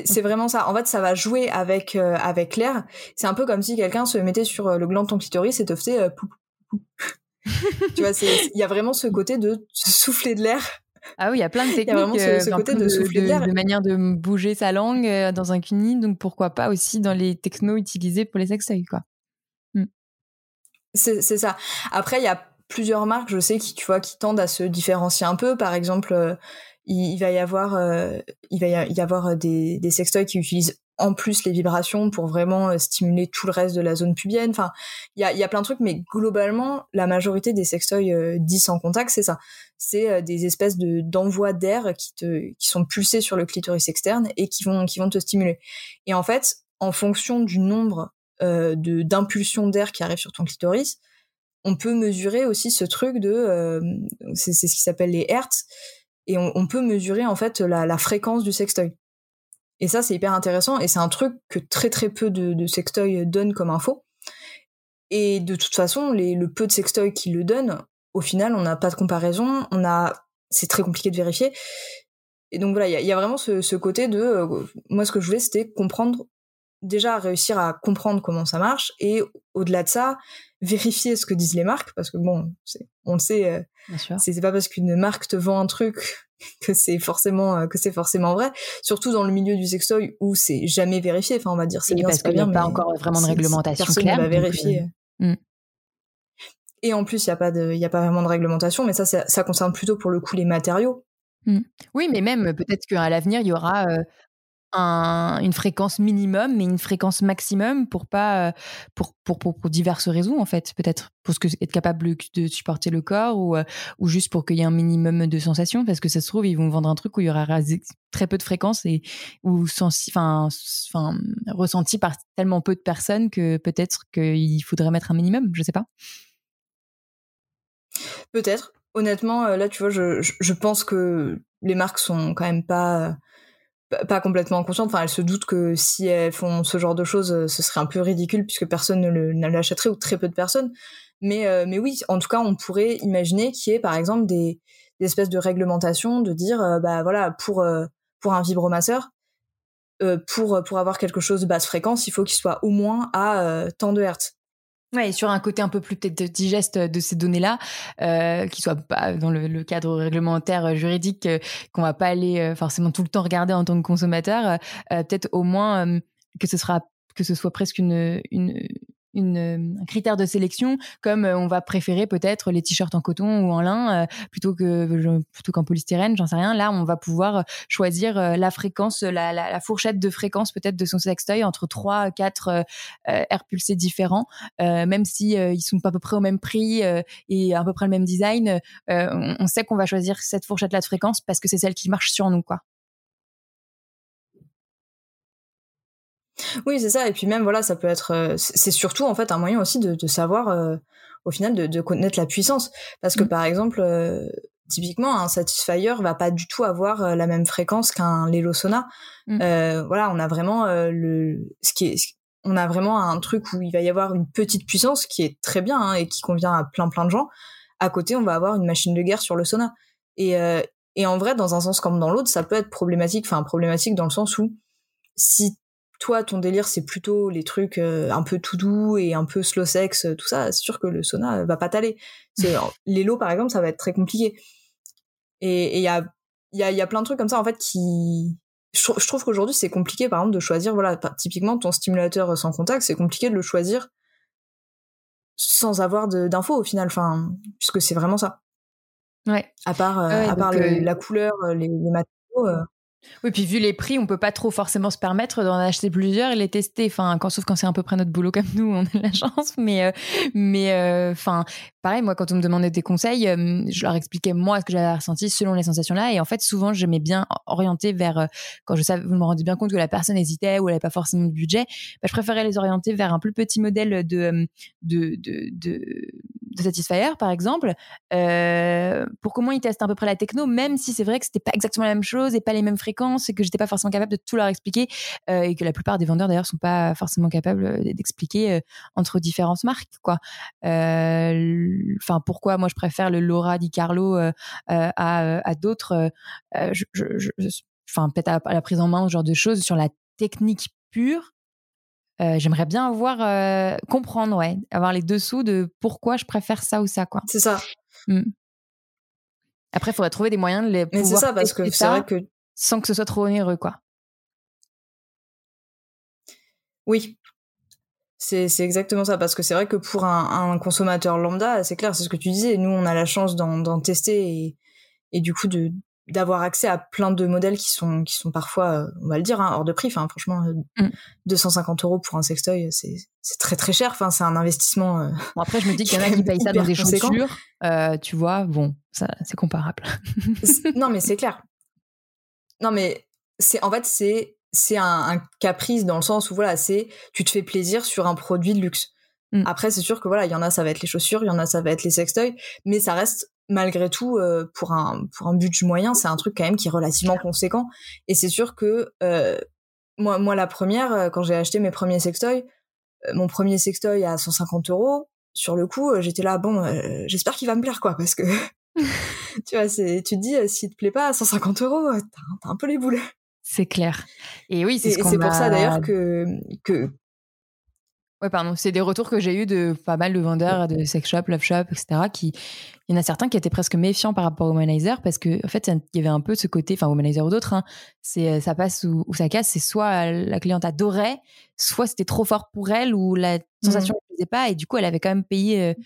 C'est vraiment ça. En fait, ça va jouer avec euh, avec l'air. C'est un peu comme si quelqu'un se mettait sur euh, le gland de ton clitoris et te faisait euh, tu vois, il y a vraiment ce côté de souffler de l'air ah oui, il y a plein de techniques. Il y a vraiment ce, côté de, souffler de, de, manière de bouger sa langue dans un cuni, donc pourquoi pas aussi dans les technos utilisés pour les sextoys, quoi. Hmm. C'est ça. Après, il y a plusieurs marques, je sais, qui, tu vois, qui tendent à se différencier un peu. Par exemple, euh, il, va y avoir, euh, il va y avoir des, des sextoys qui utilisent en plus les vibrations pour vraiment euh, stimuler tout le reste de la zone pubienne. Enfin, il y a, plein de trucs, mais globalement, la majorité des sextoys euh, dits sans contact, c'est ça. C'est euh, des espèces de d'envois d'air qui te qui sont pulsés sur le clitoris externe et qui vont qui vont te stimuler. Et en fait, en fonction du nombre euh, de d'impulsions d'air qui arrivent sur ton clitoris, on peut mesurer aussi ce truc de c'est ce qui s'appelle les hertz et on, on, peut mesurer en fait la, la fréquence du sextoy. Et ça, c'est hyper intéressant et c'est un truc que très très peu de, de sextoys donnent comme info. Et de toute façon, les, le peu de sextoys qui le donnent, au final, on n'a pas de comparaison, on a, c'est très compliqué de vérifier. Et donc voilà, il y, y a, vraiment ce, ce côté de, euh, moi, ce que je voulais, c'était comprendre, déjà réussir à comprendre comment ça marche et au-delà de ça, vérifier ce que disent les marques parce que bon, on le sait, euh, c'est pas parce qu'une marque te vend un truc que c'est forcément euh, que c'est forcément vrai surtout dans le milieu du sextoy où c'est jamais vérifié enfin on va dire c'est bien parce qu'il n'y a pas encore vraiment de réglementation personne claire ne va vérifier euh, hmm. et en plus il y a pas de il y a pas vraiment de réglementation mais ça ça, concerne plutôt pour le coup les matériaux hmm. oui mais même peut-être qu'à l'avenir il y aura un, une fréquence minimum mais une fréquence maximum pour pas pour pour, pour, pour diverses raisons en fait. Peut-être pour ce que être capable de supporter le corps ou ou juste pour qu'il y ait un minimum de sensations parce que ça se trouve ils vont vendre un truc où il y aura très peu de fréquences et ou enfin enfin ressenti par tellement peu de personnes que peut-être qu'il faudrait mettre un minimum je sais pas. Peut-être. Honnêtement là tu vois je, je pense que les marques sont quand même pas pas complètement consciente. Enfin, elles se doutent que si elles font ce genre de choses, euh, ce serait un peu ridicule puisque personne ne l'achèterait ou très peu de personnes. Mais, euh, mais oui, en tout cas, on pourrait imaginer qu'il y ait par exemple des, espèces de réglementations de dire, euh, bah voilà, pour pour un vibromasseur, pour pour avoir quelque chose de basse fréquence, il faut qu'il soit au moins à tant de hertz. Ouais, et sur un côté un peu plus peut-être digeste de ces données-là, euh, qui soit pas dans le, cadre réglementaire euh, juridique, euh, qu'on va pas aller euh, forcément tout le temps regarder en tant que consommateur, peut-être au moins que ce sera que ce soit presque une une, un critère de sélection, comme euh, on va préférer peut-être les t-shirts en coton ou en lin euh, plutôt que plutôt qu'en polystyrène, j'en sais rien. Là, on va pouvoir choisir euh, la fréquence, la, la, la fourchette de fréquence peut-être de son sextoy entre 3 4 air pulsés différents, même si ils sont pas à peu près au même prix et à peu près le même design. On, on sait qu'on va choisir cette fourchette-là de fréquence parce que c'est celle qui marche sur nous, quoi. Oui, c'est ça. Et puis même, voilà, ça peut être. Euh, c'est surtout en fait un moyen aussi de, de savoir, euh, au final, de, de, connaître la puissance. Parce que mmh. par exemple, euh, typiquement, un Satisfyer va pas du tout avoir la même fréquence qu'un Lelo Sona. Mmh. voilà, on a vraiment le ce qui est on a vraiment un truc où il va y avoir une petite puissance qui est très bien hein, et qui convient à plein plein de gens. À côté, on va avoir une machine de guerre sur le Sona. Et, et en vrai, dans un sens comme dans l'autre, ça peut être problématique. Enfin, problématique dans le sens où si toi, ton délire, c'est plutôt les trucs euh, un peu tout doux et un peu slow sex, euh, tout ça, c'est sûr que le sauna va pas t'aller. les lots, par exemple, ça va être très compliqué. Et il y a, y, a, y a plein de trucs comme ça, en fait, qui... Je, trouve qu'aujourd'hui, c'est compliqué, par exemple, de choisir, voilà, typiquement, ton stimulateur sans contact, c'est compliqué de le choisir sans avoir d'infos, au final, enfin, puisque c'est vraiment ça. Ouais. À part, euh, à part la couleur, les, les matériaux Oui, puis vu les prix, on peut pas trop forcément se permettre d'en acheter plusieurs et les tester. Enfin, quand, sauf quand c'est à peu près notre boulot comme nous, on a de la chance. Mais, euh, mais, euh, enfin, pareil, moi, quand on me demandait des conseils, euh, je leur expliquais moi ce que j'avais ressenti selon les sensations là. Et en fait, souvent, j'aimais bien orienter vers quand je savais, vous me rendez bien compte que la personne hésitait ou elle n'avait pas forcément de budget. Bah, je préférais les orienter vers un plus petit modèle de de de, de, de par exemple, pour comment ils testent à peu près la techno, même si c'est vrai que c'était pas exactement la même chose et pas les mêmes fréquences et que j'étais pas forcément capable de tout leur expliquer euh, et que la plupart des vendeurs d'ailleurs sont pas forcément capables euh, d'expliquer euh, entre différentes marques quoi. Enfin pourquoi moi je préfère le Laura Di Carlo à, à d'autres. Enfin peut-être à, la prise en main ce genre de choses sur la technique pure. J'aimerais bien avoir comprendre ouais avoir les dessous de pourquoi je préfère ça ou ça quoi c'est ça mmh. après il faudrait trouver des moyens de les mais c'est ça parce que c'est vrai que sans que ce soit trop onéreux, quoi. Oui, c'est exactement ça, parce que c'est vrai que pour un, consommateur lambda, c'est clair, c'est ce que tu disais, nous on a la chance d'en tester et, et, du coup de d'avoir accès à plein de modèles qui sont qui sont parfois, euh, on va le dire, hein, hors de prix. Enfin, franchement, 250 euh, mm. euros pour un sextoy, c'est très très cher. Enfin, c'est un investissement. Euh, bon, après, je me dis qu'il y en a qui payent ça dans des chaussures. tu vois, bon, ça c'est comparable. non, mais c'est clair. Non, mais c'est en fait c'est c'est un, caprice dans le sens où voilà c'est tu te fais plaisir sur un produit de luxe. Mm. Après c'est sûr que voilà il y en a ça va être les chaussures, il y en a ça va être les sextoys, mais ça reste malgré tout euh, pour un pour un budget moyen c'est un truc quand même qui est relativement conséquent. Et c'est sûr que euh, moi moi la première euh, quand j'ai acheté mes premiers sextoys, mon premier sextoy à 150 euros sur le coup j'étais là bon j'espère qu'il va me plaire quoi parce que tu vois, c'est, tu te dis, s'il te plaît pas, à 150 euros, t'as, un peu les boules. C'est clair. Et oui, c'est ce c'est pour ça d'ailleurs que, que. Ouais, pardon. C'est des retours que j'ai eu de pas mal de vendeurs de sex shop, love shop, etc. Qui, il y en a certains qui étaient presque méfiants par rapport au womanizer parce que, en fait, il y avait un peu ce côté, enfin, womanizer ou d'autres, hein, c'est, euh, ça passe ou, ça casse. C'est soit la cliente adorait, soit c'était trop fort pour elle ou la sensation ne mmh. plaisait pas et du coup, elle avait quand même payé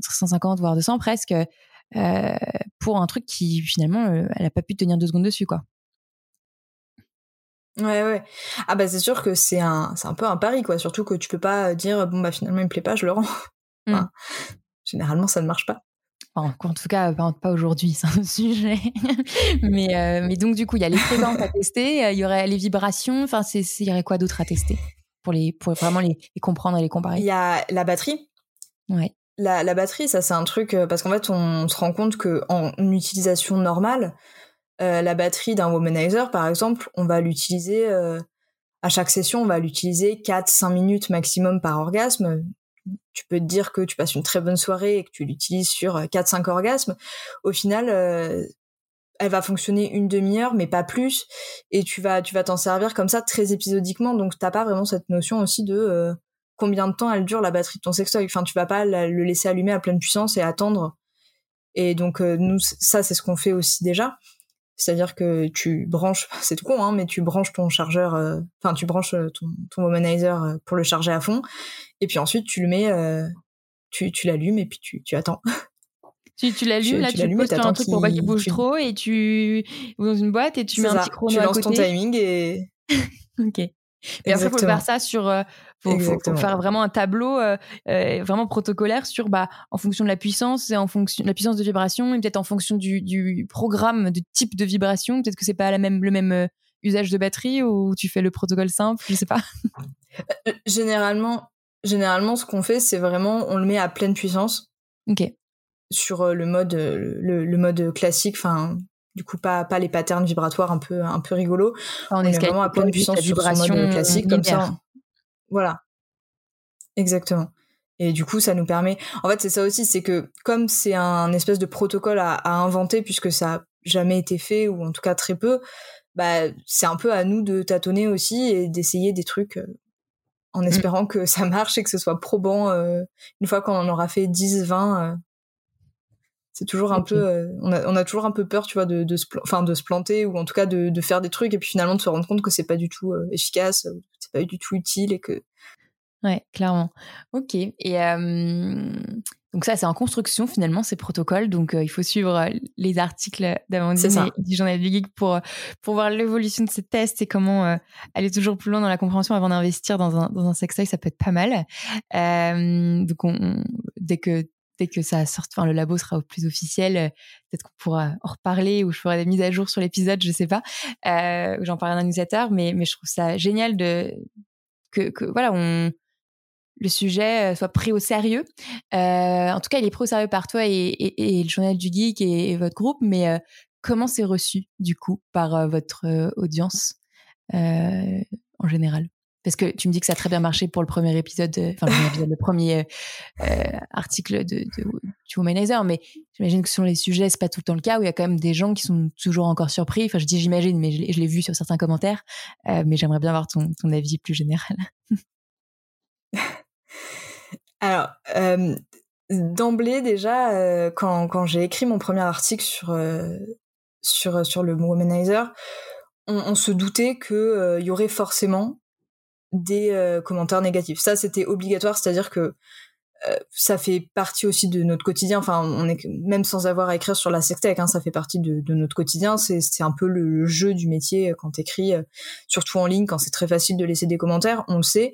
150 voire 200 presque euh, pour un truc qui finalement euh, elle a pas pu tenir deux secondes dessus quoi. Ouais ouais. Ah bah c'est sûr que c'est un c'est un peu un pari quoi, surtout que tu peux pas dire bon bah finalement il me plaît pas, je le rends. Mmh. généralement ça ne marche pas. en tout cas, pas aujourd'hui, c'est un sujet. mais, euh, mais donc, du coup, il y a les fréquences à tester, il y aurait les vibrations, enfin, il y aurait quoi d'autre à tester pour, les, pour vraiment les, les, comprendre et les comparer? Il y a la batterie. Ouais. La, batterie, ça c'est un truc euh, parce qu'en fait on, se rend compte que en utilisation normale, euh, la batterie d'un womanizer par exemple, on va l'utiliser euh, à chaque session, on va l'utiliser 4-5 minutes maximum par orgasme. Tu peux te dire que tu passes une très bonne soirée et que tu l'utilises sur 4-5 orgasmes. Au final, elle va fonctionner une demi-heure, mais pas plus. Et tu vas, tu vas t'en servir comme ça très épisodiquement. Donc t'as pas vraiment cette notion aussi de combien de temps elle dure la batterie de ton sextoy. Enfin, tu vas pas le laisser allumer à pleine puissance et attendre. Et donc euh, nous, ça c'est ce qu'on fait aussi déjà. C'est-à-dire que tu branches, c'est tout con, hein, mais tu branches ton chargeur, euh, enfin tu branches euh, ton, ton womanizer pour le charger à fond, et puis ensuite tu le mets, tu, tu l'allumes et puis tu, tu attends. Tu, tu l'allumes, là tu, tu un truc pour pas qu'il bouge trop et tu ou dans une boîte et tu mets un petit chrono tu lances ton timing et ok et après, il faut faire ça sur. Euh, faut, faire vraiment un tableau euh, euh, vraiment protocolaire sur, bah, en fonction de la puissance et en fonction de la puissance de vibration et peut-être en fonction du, du, programme, du type de vibration. Peut-être que c'est pas la même, le même usage de batterie ou tu fais le protocole simple, je sais pas. généralement, généralement, ce qu'on fait, c'est vraiment, on le met à pleine puissance. Ok. Sur le mode, le, le mode classique, enfin, du coup pas pas les patterns vibratoires un peu un peu rigolos. on, est vraiment à pleine puissance sur son mode classique comme ça. Voilà. Exactement. Et du coup, ça nous permet. En fait, c'est ça aussi, c'est que comme c'est un espèce de protocole à, à, inventer puisque ça a jamais été fait ou en tout cas très peu, bah c'est un peu à nous de tâtonner aussi et d'essayer des trucs euh, en mm. espérant que ça marche et que ce soit probant euh, une fois qu'on en aura fait 10, 20, c'est toujours un peu euh, on, a, on a toujours un peu peur tu vois de, de se enfin de se planter ou en tout cas de, de, faire des trucs et puis finalement de se rendre compte que c'est pas du tout euh, efficace c'est pas du tout utile et que ouais clairement ok et Donc ça, c'est en construction finalement, ces protocoles. Donc il faut suivre les articles d'Amandine et du Journal du Geek pour, pour voir l'évolution de ces tests et comment aller toujours plus loin dans la compréhension avant d'investir dans un, dans un sextoy. Ça peut être pas mal. donc on, dès que que ça sort, enfin le labo sera plus officiel, peut-être qu'on pourra en reparler ou je ferai des mises à jour sur l'épisode, je sais pas. Euh, J'en parlerai dans newsletter, mais mais je trouve ça génial que, voilà le sujet soit pris au sérieux. Euh, en tout cas, il est pris au sérieux par toi et, le journal du geek et, votre groupe, mais euh, comment c'est reçu du coup par euh, votre euh, audience en général? Parce que tu me dis que ça a très bien marché pour le premier épisode, enfin le premier premier euh, article de, de, du Womanizer, mais j'imagine que sur les sujets, c'est pas tout le temps le cas, où il y a quand même des gens qui sont toujours encore surpris. Enfin, je dis j'imagine, mais je l'ai vu sur certains commentaires, euh, mais j'aimerais bien avoir ton, avis plus général. Alors, euh, d'emblée déjà, euh, quand, j'ai écrit mon premier article sur, euh, sur, sur le Womanizer, on, se doutait qu'il euh, y aurait forcément des euh, commentaires négatifs. Ça, c'était obligatoire, c'est-à-dire que euh, ça fait partie aussi de notre quotidien. Enfin, on est même sans avoir à écrire sur la sextech, hein, ça fait partie de, de notre quotidien. C'est, un peu le, jeu du métier quand t'écris, euh, surtout en ligne, quand c'est très facile de laisser des commentaires. On le sait.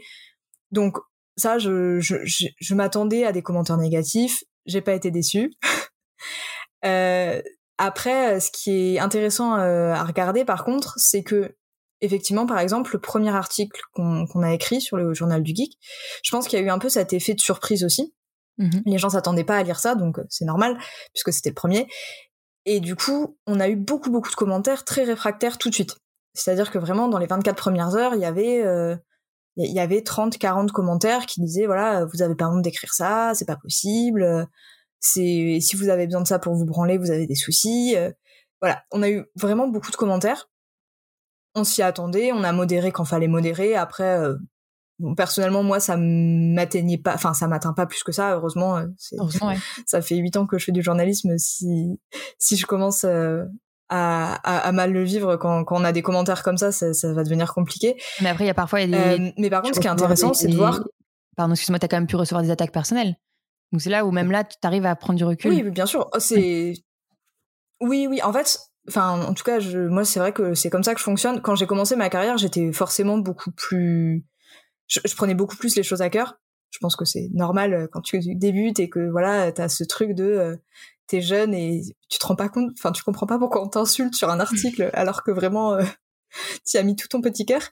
Donc ça, je, je, je, je m'attendais à des commentaires négatifs. J'ai pas été déçue. euh, après, ce qui est intéressant à regarder, par contre, c'est que effectivement, par exemple, le premier article qu'on a écrit sur le journal du geek, je pense qu'il y a eu un peu cet effet de surprise aussi. Mmh Les gens s'attendaient pas à lire ça, donc euh, c'est normal, puisque c'était le premier. Et du coup, on a eu beaucoup, beaucoup de commentaires très réfractaires tout de suite. C'est-à-dire que vraiment, dans les 24 premières heures, il y avait... Euh, il y avait 30, 40 commentaires qui disaient voilà, vous avez pas honte d'écrire ça, c'est pas possible. C'est si vous avez besoin de ça pour vous branler, vous avez des soucis. Voilà, on a eu vraiment beaucoup de commentaires on s'y attendait, on a modéré quand fallait modérer. Après, euh, personnellement, moi, ça m'atteignait pas, enfin, ça m'atteint pas plus que ça. Heureusement, euh, ça fait huit ans que je fais du journalisme. Si si je commence euh, à, mal le vivre quand, on a des commentaires comme ça, ça, va devenir compliqué. Mais après, il y a parfois il y a des... mais par contre, ce qui est intéressant, c'est de voir. Pardon, excuse-moi, t'as quand même pu recevoir des attaques personnelles. Donc c'est là où même là, tu arrives à prendre du recul. Oui, bien sûr. Oh, c'est oui, oui. En fait, enfin en tout cas je, moi c'est vrai que c'est comme ça que je fonctionne. Quand j'ai commencé ma carrière j'étais forcément beaucoup plus je, prenais beaucoup plus les choses à cœur. Je pense que c'est normal euh, quand tu débutes et que voilà t'as ce truc de euh, t'es jeune et tu te rends pas compte enfin tu comprends pas pourquoi on t'insulte sur un article alors que vraiment euh, tu as mis tout ton petit cœur.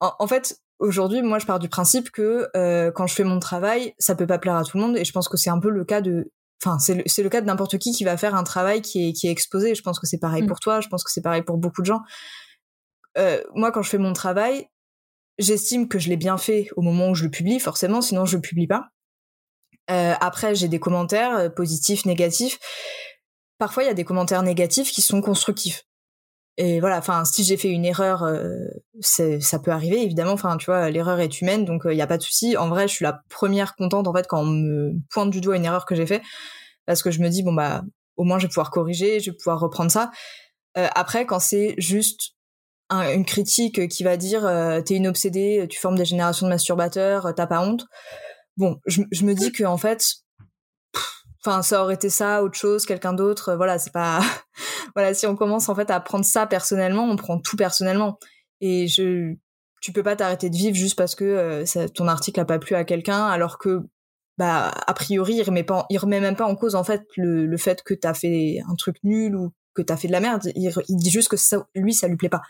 En, fait aujourd'hui moi je pars du principe que euh, quand je fais mon travail ça peut pas plaire à tout le monde et je pense que c'est un peu le cas de enfin c'est le, c'est le cas de n'importe qui qui va faire un travail qui est qui est exposé. Je pense que c'est pareil mm. pour toi je pense que c'est pareil pour beaucoup de gens. Euh, moi quand je fais mon travail j'estime que je l'ai bien fait au moment où je le publie forcément sinon je le publie pas. Euh, après j'ai des commentaires euh, positifs négatifs. Parfois il y a des commentaires négatifs qui sont constructifs et voilà enfin si j'ai fait une erreur euh, ça peut arriver évidemment. Enfin tu vois l'erreur est humaine donc il euh, y a pas de souci. En vrai je suis la première contente en fait quand on me pointe du doigt une erreur que j'ai fait parce que je me dis bon bah au moins je vais pouvoir corriger je vais pouvoir reprendre ça. Euh, après quand c'est juste une critique qui va dire t'es une obsédée tu formes des générations de masturbateurs t'as pas honte bon je, je me dis que en fait enfin ça aurait été ça autre chose quelqu'un d'autre voilà c'est pas voilà si on commence en fait à prendre ça personnellement on prend tout personnellement. Et je tu peux pas t'arrêter de vivre juste parce que euh, ton article a pas plu à quelqu'un alors que bah a priori il remet pas il remet même pas en cause en fait le, le fait que t'as fait un truc nul ou que t'as fait de la merde. Il, il dit juste que ça, lui ça lui plaît pas.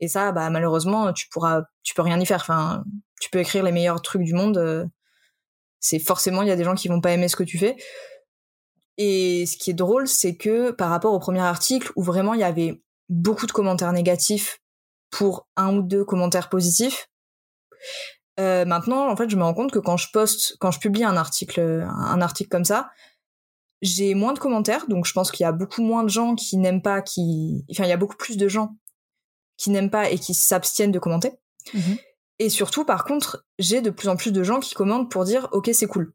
Et ça bah malheureusement tu pourras tu peux rien y faire. Enfin tu peux écrire les meilleurs trucs du monde euh, c'est forcément il y a des gens qui vont pas aimer ce que tu fais et ce qui est drôle, c'est que par rapport au premier article où vraiment il y avait beaucoup de commentaires négatifs pour un ou deux commentaires positifs, euh, maintenant, en fait, je me rends compte que quand je poste, quand je publie un article, un article comme ça, j'ai moins de commentaires, donc je pense qu'il y a beaucoup moins de gens qui n'aiment pas, qui, enfin, il y a beaucoup plus de gens qui n'aiment pas et qui s'abstiennent de commenter. Mmh et surtout, par contre, j'ai de plus en plus de gens qui commentent pour dire, ok, c'est cool.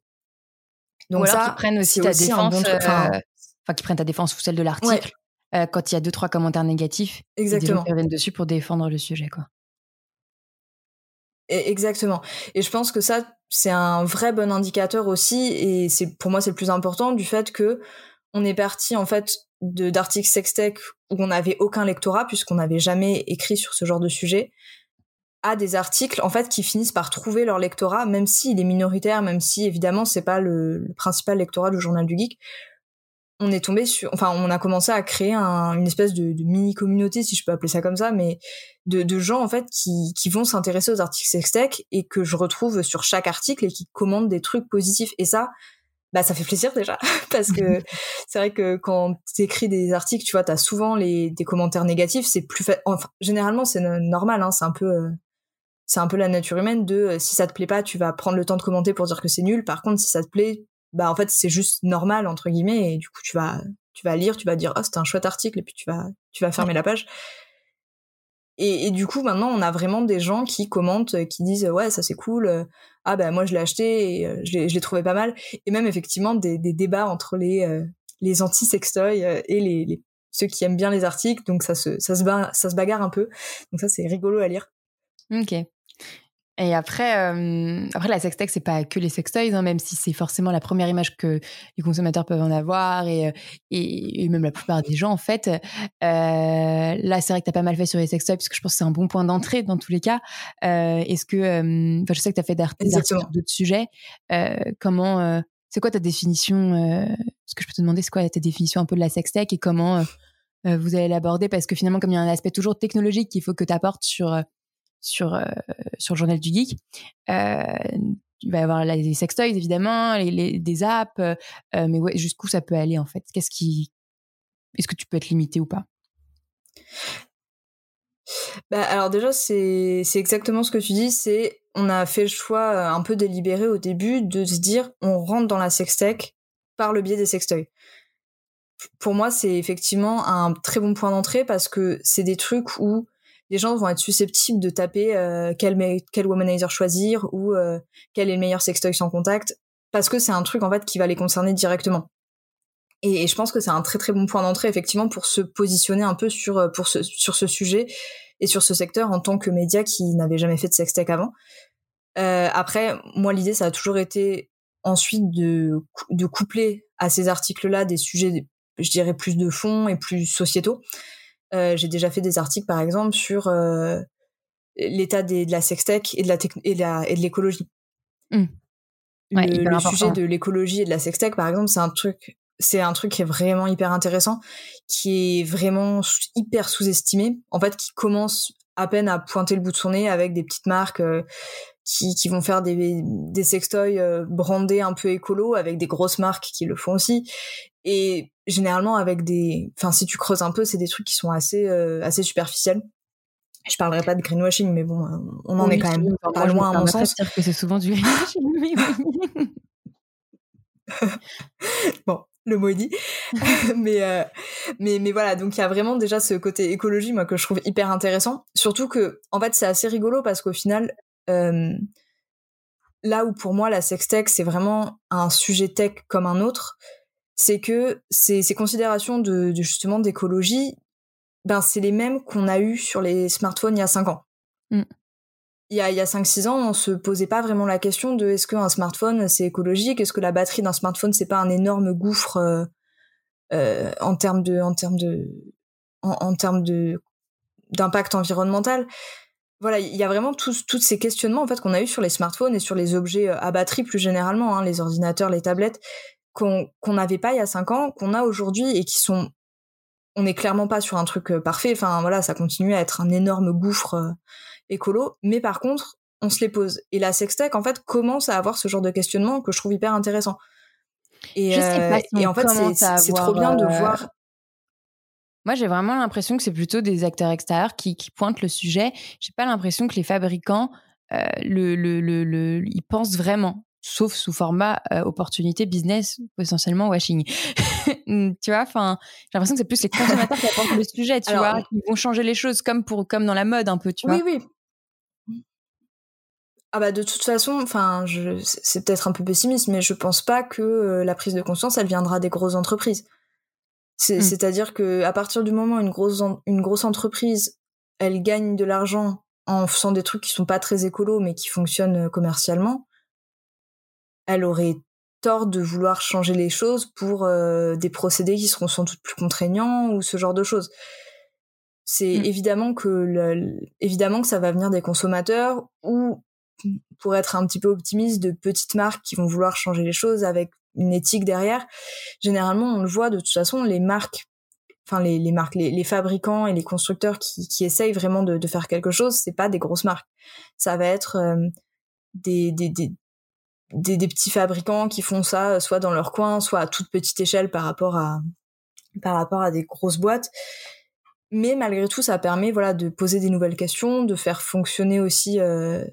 Donc Ou alors ça, prennent aussi ta défense, euh, enfin, qui prennent ta défense ou celle de l'article euh, quand il y a deux trois commentaires négatifs. Exactement. Qui reviennent dessus pour défendre le sujet, quoi. exactement. Et je pense que ça, c'est un vrai bon indicateur aussi, et c'est pour moi c'est le plus important du fait que on est parti en fait de d'articles sextech où on n'avait aucun lectorat puisqu'on n'avait jamais écrit sur ce genre de sujet à des articles en fait qui finissent par trouver leur lectorat même s'il est minoritaire même si évidemment c'est pas le, principal lectorat du journal du geek. On est tombé sur enfin on a commencé à créer une espèce de, mini communauté si je peux appeler ça comme ça mais de, de gens en fait qui, qui vont s'intéresser aux articles sextech et que je retrouve sur chaque article et qui commandent des trucs positifs. Et ça bah ça fait plaisir déjà parce que c'est vrai que quand tu écris des articles tu vois tu as souvent les des commentaires négatifs c'est plus fait enfin généralement c'est normal hein, c'est un peu euh, c'est un peu la nature humaine de euh, si ça te plaît pas tu vas prendre le temps de commenter pour dire que c'est nul par contre si ça te plaît bah en fait c'est juste normal entre guillemets et du coup tu vas tu vas lire tu vas dire oh c'était un chouette article et puis tu vas tu vas fermer la page et, du coup, maintenant, on a vraiment des gens qui commentent, euh, qui disent ouais, ça c'est cool. Euh, ah ben moi je l'ai acheté et je l'ai trouvé pas mal. Et même effectivement des, des débats entre les les anti sextoy et les, les, ceux qui aiment bien les articles. Donc ça se ça se, ça se bagarre un peu. Donc ça c'est rigolo à lire. Ok. Et après, euh, après la sextech, c'est pas que les sextoys, hein, même si c'est forcément la première image que les consommateurs peuvent en avoir et, euh, et, même la plupart des gens en fait. Euh, là, c'est vrai que tu as pas mal fait sur les sextoys parce que je pense que c'est un bon point d'entrée dans tous les cas. Est-ce que, enfin, je sais que tu as fait d'autres sujets. comment, c'est quoi ta définition Ce que je peux te demander, c'est quoi ta définition un peu de la sextech et comment vous allez l'aborder? Parce que finalement, comme il y a un aspect toujours technologique qu'il faut que tu apportes sur sur, euh, sur le journal du geek. Euh, il va y avoir les sextoys évidemment, les, des apps, euh, mais ouais, jusqu'où ça peut aller en fait? Qu'est-ce qui, est-ce que tu peux être limité ou pas? Bah, alors déjà c'est c'est exactement ce que tu dis, c'est on a fait le choix un peu délibéré au début de se dire on rentre dans la sextech par le biais des sextoys. Pour moi, c'est effectivement un très bon point d'entrée parce que c'est des trucs où les gens vont être susceptibles de taper euh, quel, quel womanizer choisir ou euh, quel est le meilleur sextoy sans contact parce que c'est un truc en fait qui va les concerner directement. Et, je pense que c'est un très très bon point d'entrée effectivement pour se positionner un peu sur euh, pour ce, sur ce sujet et sur ce secteur en tant que média qui n'avait jamais fait de sextech avant. Après, moi l'idée ça a toujours été ensuite de de coupler à ces articles-là des sujets je dirais plus de fond et plus sociétaux. Euh, j'ai déjà fait des articles, par exemple, sur euh, l'état de la sextech et de la et, la, et de l'écologie. Mmh. le, sujet de l'écologie et de la sextech, par exemple, c'est un truc, c'est un truc qui est vraiment hyper intéressant, qui est vraiment hyper sous-estimé, en fait, qui commence à peine à pointer le bout de son nez avec des petites marques euh, qui, qui, vont faire des, des sextoys brandés un peu écolo avec des grosses marques qui le font aussi et généralement avec des enfin si tu creuses un peu c'est des trucs qui sont assez euh, assez superficiels. Je parlerai pas de greenwashing mais bon on en est quand même pas loin à mon sens. dire que c'est souvent du greenwashing bon le mot est dit. Mais euh, mais mais voilà donc il y a vraiment déjà ce côté écologie moi que je trouve hyper intéressant. Surtout que en fait c'est assez rigolo parce qu'au final euh, là où pour moi la sextech c'est vraiment un sujet tech comme un autre c'est que ces, ces considérations de, justement d'écologie, ben c'est les mêmes qu'on a eues sur les smartphones il y a 5 ans. Mm. Il y a, il y a 5-6 ans, on se posait pas vraiment la question de est-ce qu'un smartphone c'est écologique, est-ce que la batterie d'un smartphone c'est pas un énorme gouffre euh, euh, en termes de en termes de en, termes de d'impact environnemental? Voilà, il y a vraiment tous tous ces questionnements en fait qu'on a eu sur les smartphones et sur les objets euh, à batterie plus généralement, hein, les ordinateurs, les tablettes, qu'on n'avait pas il y a cinq ans, qu'on a aujourd'hui et qui sont on n'est clairement pas sur un truc euh, parfait. Enfin voilà, ça continue à être un énorme gouffre euh, écolo, mais par contre, on se les pose. Et la sextech en fait commence à avoir ce genre de questionnement que je trouve hyper intéressant. Et, euh, et en fait, c'est trop bien de voir. Moi, j'ai vraiment l'impression que c'est plutôt des acteurs extérieurs qui, qui pointent le sujet. J'ai pas l'impression que les fabricants le, le, le, le, ils pensent vraiment sauf sous format euh, opportunité business essentiellement washing. Tu vois enfin j'ai l'impression que c'est plus les consommateurs qui apportent le sujet tu vois qui vont changer les choses comme pour comme dans la mode un peu tu vois. oui. Oui ah bah de toute façon enfin c'est peut-être un peu pessimiste mais je pense pas que euh, la prise de conscience elle viendra des grosses entreprises. Mmh. c'est à dire que à partir du moment où une grosse une grosse entreprise elle gagne de l'argent en faisant des trucs qui sont pas très écolos mais qui fonctionnent commercialement, elle aurait tort de vouloir changer les choses pour des procédés qui seront sans doute plus contraignants ou ce genre de choses. C'est mmh. évidemment que évidemment que ça va venir des consommateurs ou pour être un petit peu optimiste de petites marques qui vont vouloir changer les choses avec une éthique derrière. Généralement, on le voit de toute façon, les marques, enfin les, les marques, les, les, fabricants et les constructeurs qui, qui essayent vraiment de, de faire quelque chose, c'est pas des grosses marques. Ça va être euh, des, des, des, des, des, petits fabricants qui font ça soit dans leur coin, soit à toute petite échelle par rapport à par rapport à des grosses boîtes. Mais malgré tout, ça permet voilà de poser des nouvelles questions, de faire fonctionner aussi, euh,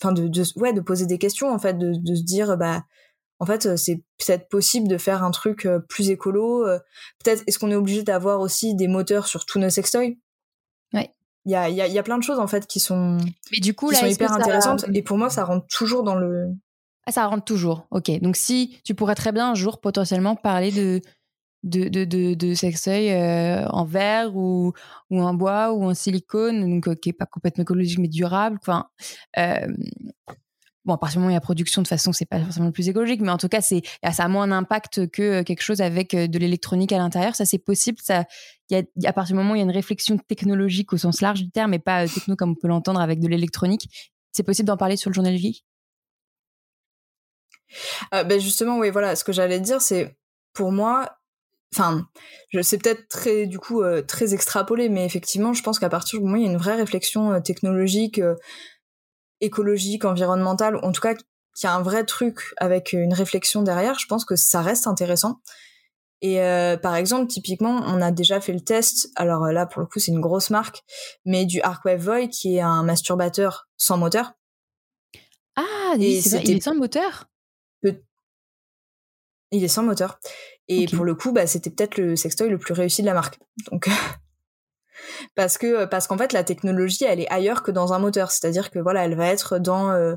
enfin de, de, ouais de poser des questions en fait, de, de se dire bah en fait, euh, c'est peut-être possible de faire un truc euh, plus écolo. Euh, peut-être, est-ce qu'on est obligé d'avoir aussi des moteurs sur tous nos sextoys? Ouais. Il y a, y, a, y a plein de choses, en fait, qui sont, Mais du coup, qui sont hyper intéressantes. Et pour moi, ça rentre toujours dans le... Ah, ça rentre toujours. Ok. Donc, si tu pourrais très bien un jour potentiellement parler de, de, de, de, de sextoy en verre ou, ou en bois ou en silicone, donc qui n'est pas complètement écologique mais durable. Enfin, euh, Bon, à partir du moment où il y a production, de toute façon, c'est pas forcément le plus écologique, mais en tout cas, c'est ça a moins d'impact que euh, quelque chose avec euh, de l'électronique à l'intérieur. Ça, c'est possible. Ça, y a, à partir du moment où il y a une réflexion technologique au sens large du terme, et pas techno comme on peut l'entendre avec de l'électronique, c'est possible d'en parler sur le journal geek. ben justement, oui, voilà. Ce que j'allais dire, c'est pour moi, enfin, c'est peut-être très, du coup, très extrapolé, mais effectivement, je pense qu'à partir du moment où il y a une vraie réflexion technologique écologique, environnemental, ou en tout cas qu'il y a un vrai truc avec une réflexion derrière, je pense que ça reste intéressant. Et euh, par exemple, typiquement, on a déjà fait le test. Alors là, pour le coup, c'est une grosse marque, mais du Arcwave Void, qui est un masturbateur sans moteur. Ah, il est sans moteur? Il est sans moteur. Et pour le coup, bah, c'était peut-être le sextoy le plus réussi de la marque. Donc, parce que parce qu'en fait la technologie elle est ailleurs que dans un moteur c'est-à-dire que voilà elle va être dans euh,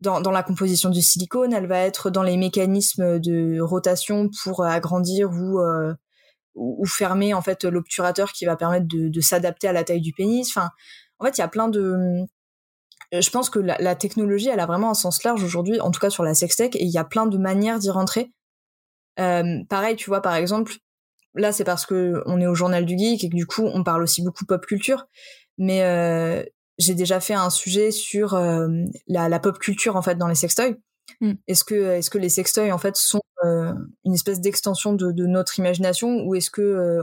dans, dans, la composition du silicone elle va être dans les mécanismes de rotation pour agrandir ou euh, ou, fermer en fait l'obturateur qui va permettre de, de s'adapter à la taille du pénis enfin en fait il y a plein de je pense que la, la, technologie elle a vraiment un sens large aujourd'hui en tout cas sur la sextech et il y a plein de manières d'y rentrer. Euh, pareil tu vois par exemple là c'est parce que on est au journal du geek et que du coup on parle aussi beaucoup pop culture. Mais euh, j'ai déjà fait un sujet sur euh, la, la, pop culture en fait dans les sextoys. Mm. est-ce que est-ce que les sextoys en fait sont euh, une espèce d'extension de, de, notre imagination ou est-ce que euh,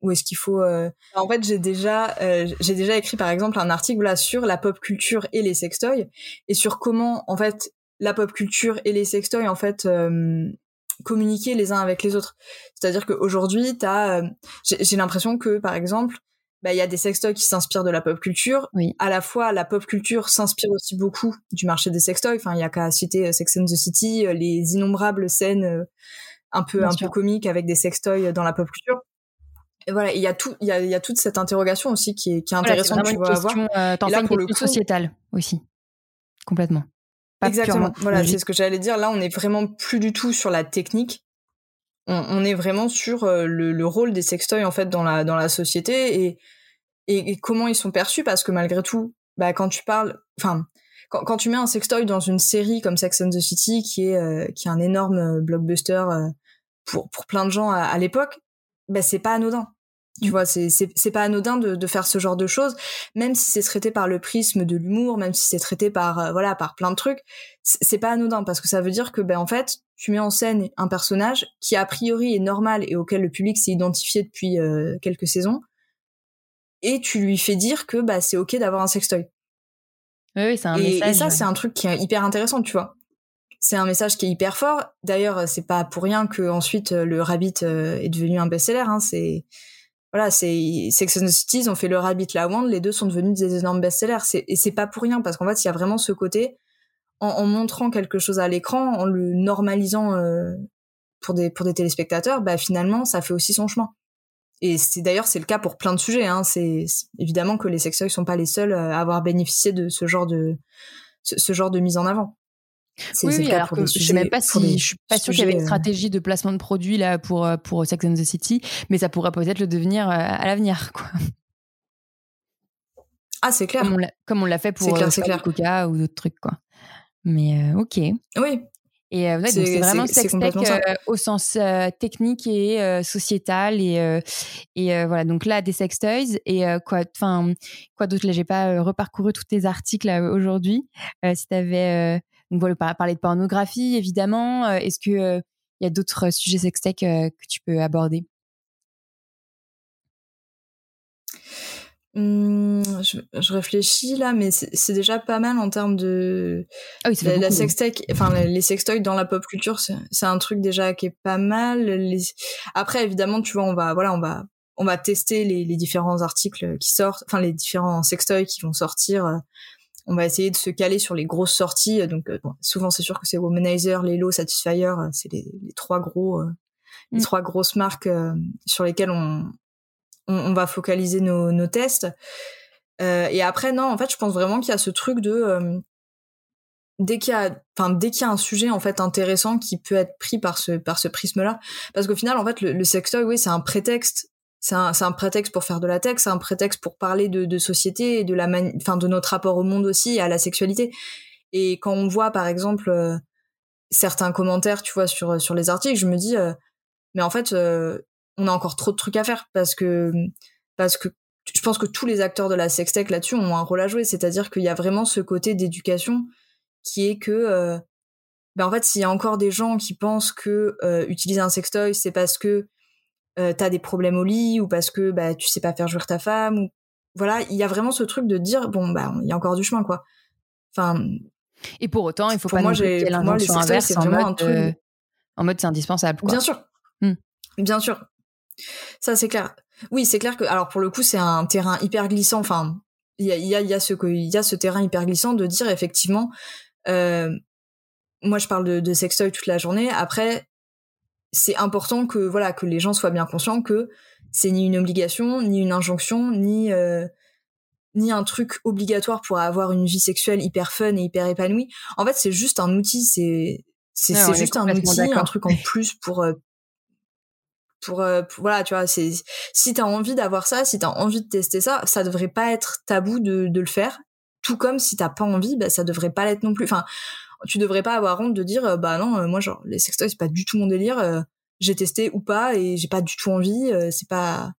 ou est-ce qu'il faut en fait j'ai déjà j'ai déjà écrit par exemple un article là sur la pop culture et les sextoys et sur comment en fait la pop culture et les sextoys en fait communiquer les uns avec les autres. C'est-à-dire qu'aujourd'hui, t'as, euh, j'ai l'impression que, par exemple, bah, il y a des sextoys qui s'inspirent de la pop culture. Oui. À la fois, la pop culture s'inspire aussi beaucoup du marché des sextoys. Enfin, il y a qu'à citer euh, Sex and the City, euh, les innombrables scènes un peu un peu comiques avec des sextoys dans la pop culture. Et voilà, il y a tout, il y a, y a toute cette interrogation aussi qui est, qui est intéressante, tu vois, à voir. Euh, et là, pour le coup, sociétale aussi, complètement. Exactement. Voilà, c'est ce que j'allais dire. Là, on est vraiment plus du tout sur la technique. On, est vraiment sur euh, le, rôle des sextoys en fait dans la dans la société et, et, comment ils sont perçus parce que malgré tout, bah quand tu parles, enfin quand, quand, tu mets un sextoy dans une série comme Sex and the City qui est euh, qui est un énorme euh, blockbuster pour pour plein de gens à, à l'époque, bah c'est pas anodin. Tu vois, c'est pas anodin de, de faire ce genre de choses, même si c'est traité par le prisme de l'humour, même si c'est traité par euh, voilà par plein de trucs, c'est pas anodin parce que ça veut dire que ben en fait tu mets en scène un personnage qui a priori est normal et auquel le public s'est identifié depuis euh, quelques saisons, et tu lui fais dire que bah c'est ok d'avoir un sextoy. Oui, oui c'est un et, message. Et ça c'est un truc qui est hyper intéressant, tu vois. C'est un message qui est hyper fort. D'ailleurs, c'est pas pour rien que ensuite le Rabbit euh, est devenu un best-seller. Hein. C'est voilà, c'est Sex and the City, ont fait le Rabbit, la Wand, les deux sont devenus des énormes best-sellers. Et c'est pas pour rien, parce qu'en fait, il y a vraiment ce côté, en, montrant quelque chose à l'écran, en le normalisant euh, pour des pour des téléspectateurs, bah finalement, ça fait aussi son chemin. Et c'est d'ailleurs c'est le cas pour plein de sujets. Hein. C'est évidemment que les sextoys sont pas les seuls à avoir bénéficié de ce genre de ce genre de mise en avant. Oui, oui alors que je sais même pas si je suis pas sûre qu'il y avait une euh, stratégie de placement de produits là pour euh, pour Sex and the City, mais ça pourrait peut-être le devenir euh, à l'avenir, quoi. Ah, c'est clair. Comme on l'a fait pour clair. Coca ou d'autres trucs, quoi. Mais ok. Oui, et euh, c'est vraiment sextech euh, au sens technique et sociétal et et voilà donc là des sextoys et quoi enfin quoi d'autre? Là j'ai pas reparcouru tous tes articles aujourd'hui si tu avais donc voilà parler de pornographie évidemment est-ce que il y a d'autres sujets sextech que tu peux aborder? Mmh, je, réfléchis là, mais c'est déjà pas mal en termes de ah oui, la, la sextech, enfin les sextoys dans la pop culture, c'est un truc déjà qui est pas mal. Les... Après, évidemment, tu vois, on va voilà, on va on va tester les, les différents articles qui sortent, enfin les différents sextoys qui vont sortir. On va essayer de se caler sur les grosses sorties. Donc bon, souvent, c'est sûr que c'est Womanizer, Lelo, Satisfyer, c'est les, les, trois gros, les mmh. trois grosses marques sur lesquelles on on, va focaliser nos, nos tests. Euh, et après, non, en fait, je pense vraiment qu'il y a ce truc de euh, dès qu'il y a, enfin, dès qu'il y a un sujet en fait intéressant qui peut être pris par ce par ce prisme-là, parce qu'au final, en fait, le, le sextoy, oui, c'est un prétexte. C'est un, un prétexte pour faire de la tech, c'est un prétexte pour parler de, de société et de la enfin de notre rapport au monde aussi à la sexualité. Et quand on voit par exemple euh, certains commentaires, tu vois, sur sur les articles, je me dis, mais en fait, on a encore trop de trucs à faire parce que parce que je pense que tous les acteurs de la sextech là-dessus ont un rôle à jouer, c'est-à-dire qu'il y a vraiment ce côté d'éducation qui est que euh, ben en fait s'il y a encore des gens qui pensent que euh, utiliser un sextoy c'est parce que euh, t'as des problèmes au lit ou parce que bah tu sais pas faire jouir ta femme ou voilà il y a vraiment ce truc de dire bon bah il y a encore du chemin quoi enfin et pour autant il faut pas moi j'ai pour moi les sextoys c'est vraiment un truc euh, en mode c'est indispensable quoi. bien sûr hmm. bien sûr ça, c'est clair. Oui, c'est clair que, alors pour le coup, c'est un terrain hyper glissant. Enfin, il y a, y, a, y, a ce, y a ce terrain hyper glissant de dire effectivement, euh, moi je parle de, de sextoy toute la journée. Après, c'est important que voilà que les gens soient bien conscients que c'est ni une obligation, ni une injonction, ni euh, ni un truc obligatoire pour avoir une vie sexuelle hyper fun et hyper épanouie. En fait, c'est juste un outil. C'est c'est juste un outil, un truc en plus pour euh, euh, pour, voilà tu vois c'est si t'as envie d'avoir ça si t'as envie de tester ça ça devrait pas être tabou de, de le faire tout comme si t'as pas envie bah ça devrait pas l'être non plus enfin tu devrais pas avoir honte de dire euh, bah non euh, moi genre les sextoys c'est pas du tout mon délire j'ai testé ou pas et j'ai pas du tout envie c'est pas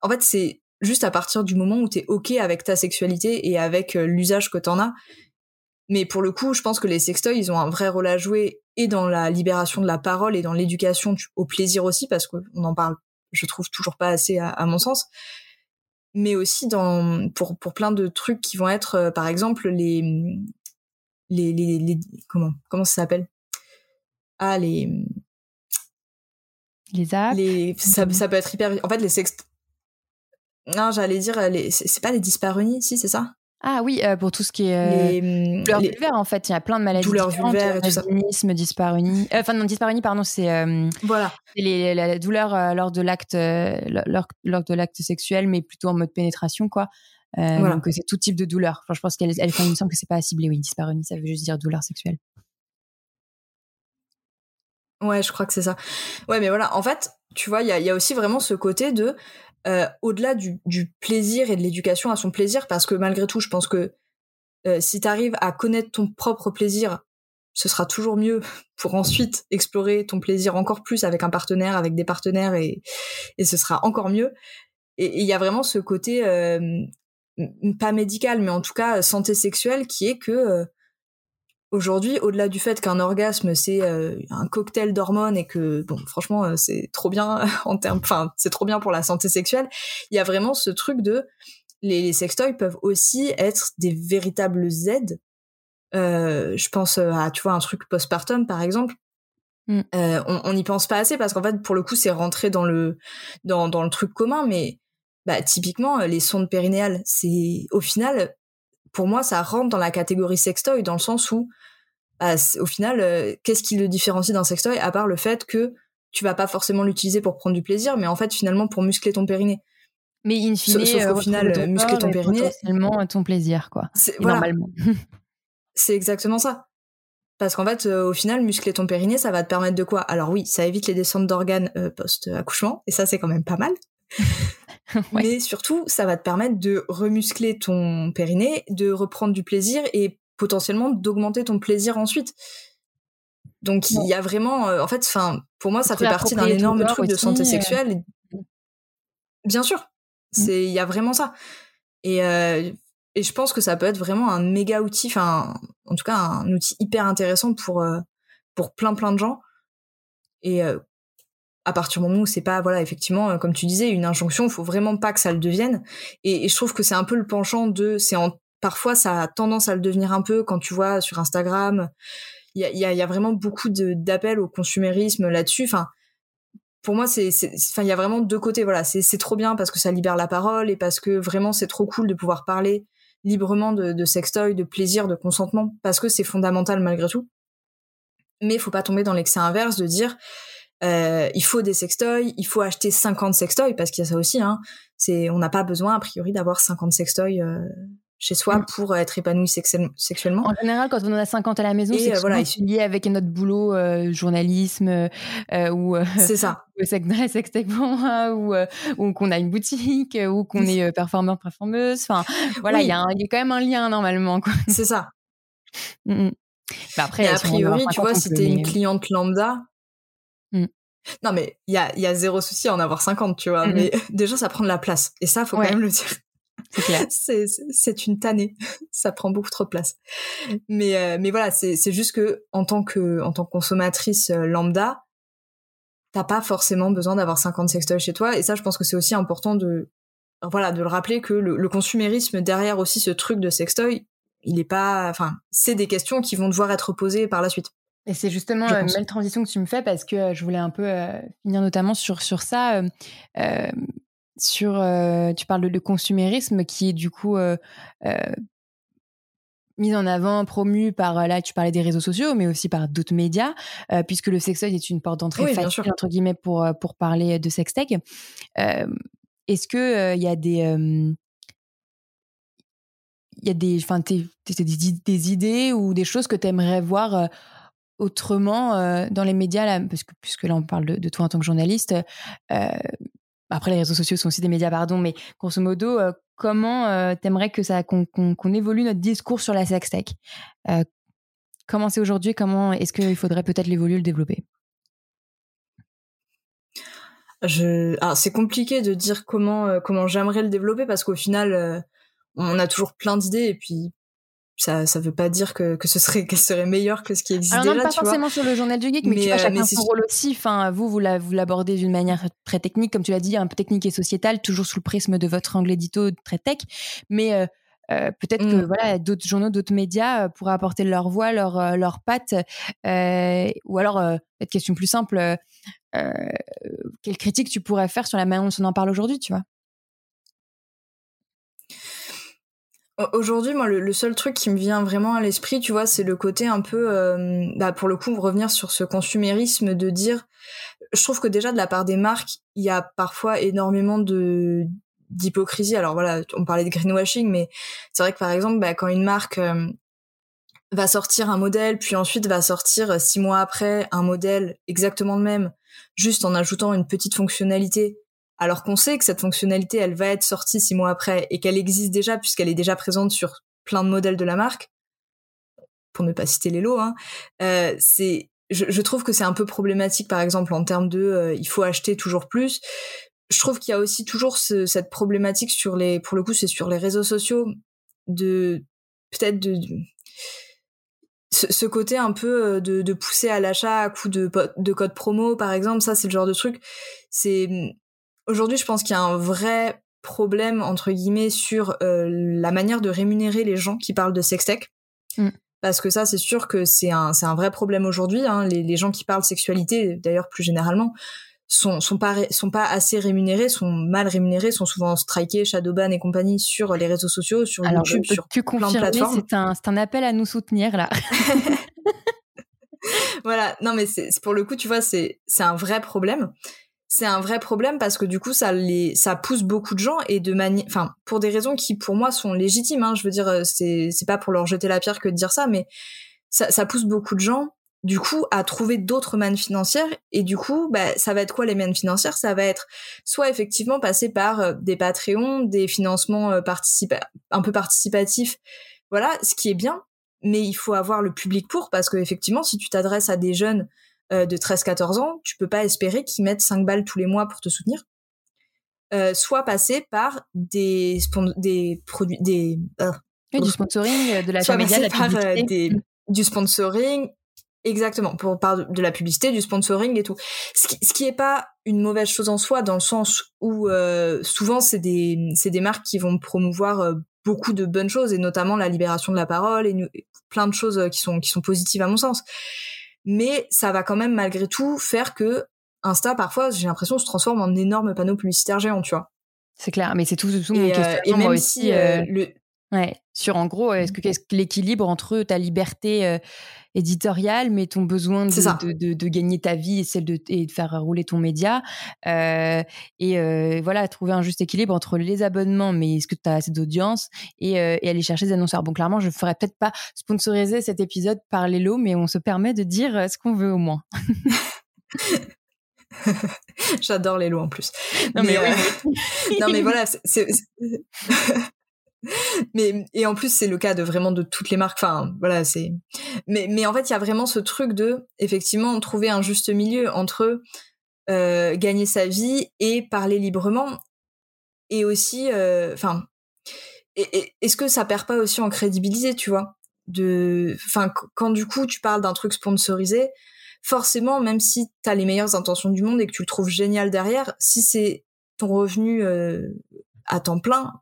en fait c'est juste à partir du moment où t'es ok avec ta sexualité et avec l'usage que t'en as mais pour le coup, je pense que les sextoys, ils ont un vrai rôle à jouer et dans la libération de la parole et dans l'éducation au plaisir aussi, parce qu'on en parle, je trouve toujours pas assez à, mon sens. Mais aussi dans pour pour plein de trucs qui vont être, euh, par exemple, les les les, les comment comment ça s'appelle? Ah les les apps? Les ça, ça peut être hyper. En fait, les sext. Non, j'allais dire les c'est pas les disparus, si c'est ça? Ah oui, euh, pour tout ce qui est euh, les, douleurs vulvaires, en fait, il y a plein de maladies douleurs vulvaires et tout ça. dyspareunie. Euh, enfin non, dyspareunie, pardon, c'est voilà. Les, la douleur lors de l'acte lors, lors, de l'acte sexuel, mais plutôt en mode pénétration, quoi. Voilà. Donc c'est tout type de douleur. Enfin, je pense qu'elle, elle, il me semble que c'est pas ciblé. Oui, dyspareunie, ça veut juste dire douleur sexuelle. Ouais, je crois que c'est ça. Ouais, mais voilà, en fait, tu vois, il y a, y a aussi vraiment ce côté de euh, au-delà du, du, plaisir et de l'éducation à son plaisir, parce que malgré tout, je pense que euh, si tu arrives à connaître ton propre plaisir, ce sera toujours mieux pour ensuite explorer ton plaisir encore plus avec un partenaire, avec des partenaires, et, et ce sera encore mieux. Et il y a vraiment ce côté, euh, pas médical, mais en tout cas santé sexuelle, qui est que euh, aujourd'hui, au-delà du fait qu'un orgasme c'est euh, un cocktail d'hormones et que bon, franchement, euh, c'est trop bien en termes, enfin, c'est trop bien pour la santé sexuelle. Il y a vraiment ce truc de les, les sextoys peuvent aussi être des véritables aides. Euh, je pense à tu vois un truc postpartum par exemple. Mm. on n'y pense pas assez parce qu'en fait pour le coup c'est rentré dans le dans, dans le truc commun mais bah typiquement les sondes périnéales c'est au final pour moi, ça rentre dans la catégorie sextoy dans le sens où, bah, au final, euh, qu'est-ce qui le différencie d'un sextoy à part le fait que tu vas pas forcément l'utiliser pour prendre du plaisir, mais en fait, finalement, pour muscler ton périnée. Mais in fine, sauf, qu'au final, muscler ton périnée, potentiellement ton plaisir, quoi. Normalement. c'est exactement ça. Parce qu'en fait, euh, au final, muscler ton périnée, ça va te permettre de quoi? Alors oui, ça évite les descentes d'organes euh, post-accouchement, et ça, c'est quand même pas mal. Mais surtout, ça va te permettre de remuscler ton périnée, de reprendre du plaisir et potentiellement d'augmenter ton plaisir ensuite. Donc il y a vraiment, euh, en fait, enfin, pour moi, ça fait partie d'un énorme truc de santé euh. sexuelle. Bien sûr, mmh. c'est, il y a vraiment ça. Et euh, et je pense que ça peut être vraiment un méga outil, enfin, en tout cas, un outil hyper intéressant pour pour plein plein de gens. Et à partir du moment où c'est pas voilà effectivement comme tu disais une injonction faut vraiment pas que ça le devienne. Et, je trouve que c'est un peu le penchant de c'est en parfois ça a tendance à le devenir un peu quand tu vois sur Instagram. Il y a, vraiment beaucoup d'appels au consumérisme là-dessus. Enfin pour moi c'est enfin il y a vraiment deux côtés. Voilà c'est c'est trop bien parce que ça libère la parole et parce que vraiment c'est trop cool de pouvoir parler librement de, de sextoy de plaisir de consentement parce que c'est fondamental malgré tout. Mais il faut pas tomber dans l'excès inverse de dire euh, il faut des sextoys, il faut acheter 50 sextoys parce qu'il y a ça aussi. Hein. C'est, on n'a pas besoin a priori d'avoir 50 sextoys euh, chez soi mm. pour être épanoui sexuellement. En général, quand on en a 50 à la maison, c'est euh, voilà, lié avec notre boulot, journalisme ou c'est ça, ou ou, ou qu'on a une boutique ou qu'on est performeur performeuse. Enfin, voilà, il y, a y a quand même un lien normalement. C'est ça. Mm, mm. Bah après, a priori, tu vois, si t'es une cliente lambda, Mmh. Non, mais il y a, y a zéro souci à en avoir 50, tu vois. Mmh mais déjà, ça prend de la place. Et ça, faut quand même le dire. C'est c'est une tannée. ça prend beaucoup trop de place. Mais, euh, mais voilà, c'est juste que en tant que, en tant que consommatrice euh, lambda, t'as pas forcément besoin d'avoir 50 sextoys chez toi. Et ça, je pense que c'est aussi important de, voilà, de le rappeler que le, le, consumérisme derrière aussi ce truc de sextoy, il est pas, enfin, c'est des questions qui vont devoir être posées par la suite. Et c'est justement une belle transition que tu me fais parce que euh, je voulais un peu euh, finir notamment sur, sur ça. Euh, sur, tu parles de, de, consumérisme qui est du coup mis en avant, promu par, là tu parlais des réseaux sociaux, mais aussi par d'autres médias, puisque le sextoy est une porte d'entrée facile, entre guillemets, pour, pour parler de sextech. Est-ce qu'il il y a des il y a des, enfin, des, des, idées ou des choses que tu aimerais voir autrement euh, dans les médias, parce que puisque là on parle de, toi en tant que journaliste, euh, après les réseaux sociaux sont aussi des médias, pardon, mais grosso modo, euh, comment t'aimerais que ça qu'on évolue notre discours sur la sextech Comment c'est aujourd'hui? Comment est-ce qu'il faudrait peut-être l'évoluer, le développer? Je... c'est compliqué de dire comment comment j'aimerais le développer parce qu'au final, on a toujours plein d'idées et puis ça ça veut pas dire que, que ce serait qu'elle serait meilleure que ce qui existe Alors, déjà pas forcément sur le journal du geek mais, tu vois euh, chacun son rôle aussi. Enfin vous vous l'abordez d'une manière très technique comme tu l'as dit un peu technique et sociétale toujours sous le prisme de votre angle édito très tech. Mais euh, euh, peut-être que mm. voilà d'autres journaux d'autres médias pourraient apporter leur voix leur leur patte ou alors cette question plus simple quelle critique tu pourrais faire sur la manière dont on en parle aujourd'hui tu vois Aujourd'hui, moi, le, seul truc qui me vient vraiment à l'esprit, tu vois, c'est le côté un peu, euh, bah, pour le coup, revenir sur ce consumérisme de dire, je trouve que déjà de la part des marques, il y a parfois énormément de d'hypocrisie. Alors voilà, on parlait de greenwashing, mais c'est vrai que par exemple, bah, quand une marque euh, va sortir un modèle, puis ensuite va sortir euh, six mois après un modèle exactement le même, juste en ajoutant une petite fonctionnalité alors qu'on sait que cette fonctionnalité, elle va être sortie six mois après et qu'elle existe déjà puisqu'elle est déjà présente sur plein de modèles de la marque, pour ne pas citer les lots, hein, euh, c'est, je, trouve que c'est un peu problématique, par exemple, en termes de, euh, il faut acheter toujours plus. Je trouve qu'il y a aussi toujours cette problématique sur les, pour le coup, c'est sur les réseaux sociaux de peut-être de, ce, côté un peu euh, de, de pousser à l'achat à coup de, de code promo, par exemple, ça c'est le genre de truc. C'est Aujourd'hui, je pense qu'il y a un vrai problème entre guillemets sur euh, la manière de rémunérer les gens qui parlent de sextech. Mm. Parce que ça, c'est sûr que c'est un, c'est un vrai problème aujourd'hui. Hein. Les, les, gens qui parlent sexualité, d'ailleurs plus généralement, sont, sont, pas, sont pas assez rémunérés, sont mal rémunérés, sont souvent strikés, shadowban et compagnie sur les réseaux sociaux, sur YouTube, sur plein de plateformes. C'est un, c'est un appel à nous soutenir là. voilà, non mais c'est pour le coup, tu vois, c'est c'est un vrai problème c'est un vrai problème parce que du coup ça les ça pousse beaucoup de gens et de manière enfin pour des raisons qui pour moi sont légitimes hein, je veux dire euh, c'est c'est pas pour leur jeter la pierre que de dire ça mais ça, ça pousse beaucoup de gens du coup à trouver d'autres mannes financières et du coup bah, ça va être quoi les mannes financières? Ça va être soit effectivement passer par euh, des Patreons des financements euh, un peu participatifs voilà ce qui est bien mais il faut avoir le public pour parce que effectivement si tu t'adresses à des jeunes euh, de 13-14 ans tu peux pas espérer qu'ils mettent 5 balles tous les mois pour te soutenir euh, soit passer par des des produits des du sponsoring de la soit passer par des, mm. du sponsoring Exactement, pour parler de la publicité, du sponsoring et tout. Ce qui, ce qui est pas une mauvaise chose en soi, dans le sens où euh, souvent c'est des c'est des marques qui vont promouvoir euh, beaucoup de bonnes choses et notamment la libération de la parole et, plein de choses euh, qui sont qui sont positives à mon sens. Mais ça va quand même malgré tout faire que Insta parfois j'ai l'impression se transforme en énorme panneau publicitaire géant, tu vois. C'est clair, mais c'est tout, tout mon question. et même aussi, si le Ouais, sur en gros, est-ce que, qu'est-ce que l'équilibre entre ta liberté euh, éditoriale, mais ton besoin de, de, de, gagner ta vie et celle de, et de faire rouler ton média, euh, et euh, voilà, trouver un juste équilibre entre les abonnements, mais est-ce que tu as assez d'audience, et, et, aller chercher des annonceurs? Bon, clairement, je ne ferais peut-être pas sponsoriser cet épisode par Lélo, mais on se permet de dire ce qu'on veut au moins. J'adore les lots en plus. Non mais, non mais voilà, c'est mais et en plus c'est le cas de vraiment de toutes les marques. Enfin voilà c'est mais mais en fait il y a vraiment ce truc de effectivement trouver un juste milieu entre euh, gagner sa vie et parler librement et aussi euh, enfin est-ce que ça perd pas aussi en crédibilité tu vois de enfin quand du coup tu parles d'un truc sponsorisé forcément même si t'as les meilleures intentions du monde et que tu le trouves génial derrière si c'est ton revenu euh, à temps plein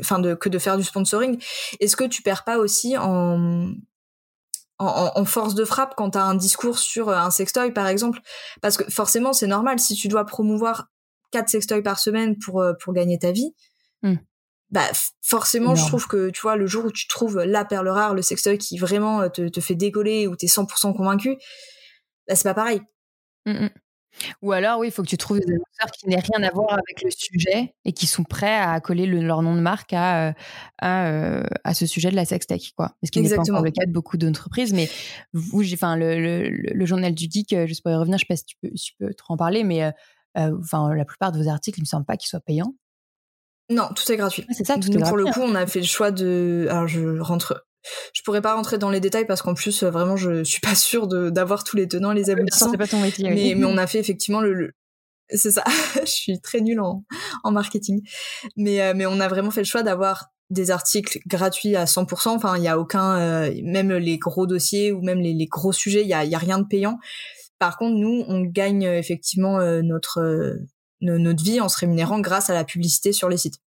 enfin de, que de faire du sponsoring. Est-ce que tu perds pas aussi en, en, en force de frappe quand tu as un discours sur un sextoy par exemple? Parce que forcément c'est normal si tu dois promouvoir quatre sextoys par semaine pour euh, pour gagner ta vie. Hmm. Bah forcément je trouve que tu vois le jour où tu trouves la perle rare, le sextoy qui vraiment euh, te, te fait décoller ou t'es 100% convaincu, bah c'est pas pareil. Mmh, mmh. Ou alors, oui, il faut que tu trouves des annonceurs qui n'aient rien à voir avec le sujet et qui sont prêts à coller leur nom de marque à, euh, euh, à, ce sujet de la sextech, quoi. Ce qui n'est pas encore le cas de beaucoup d'entreprises. Mais vous, enfin, le, le, journal du geek, euh, juste pour y revenir, je ne sais pas si tu peux, tu peux te en parler, mais enfin, la plupart de vos articles, il ne me semble pas qu'ils soient payants. Non, tout est gratuit. c'est ça, tout Pour le coup, on a fait le choix de. Alors, je rentre je pourrais pas rentrer dans les détails parce qu'en plus euh, vraiment je suis pas sûre d'avoir tous les tenants les aboutissants. C'est pas ton métier. Mais, mais on a fait effectivement le, c'est ça. je suis très nulle en, en marketing. Mais euh, mais on a vraiment fait le choix d'avoir des articles gratuits à 100%. Enfin, il y a aucun, euh, même les gros dossiers ou même les, les gros sujets, il y a, y a rien de payant. Par contre, nous, on gagne effectivement notre notre vie en se rémunérant grâce à la publicité sur les sites.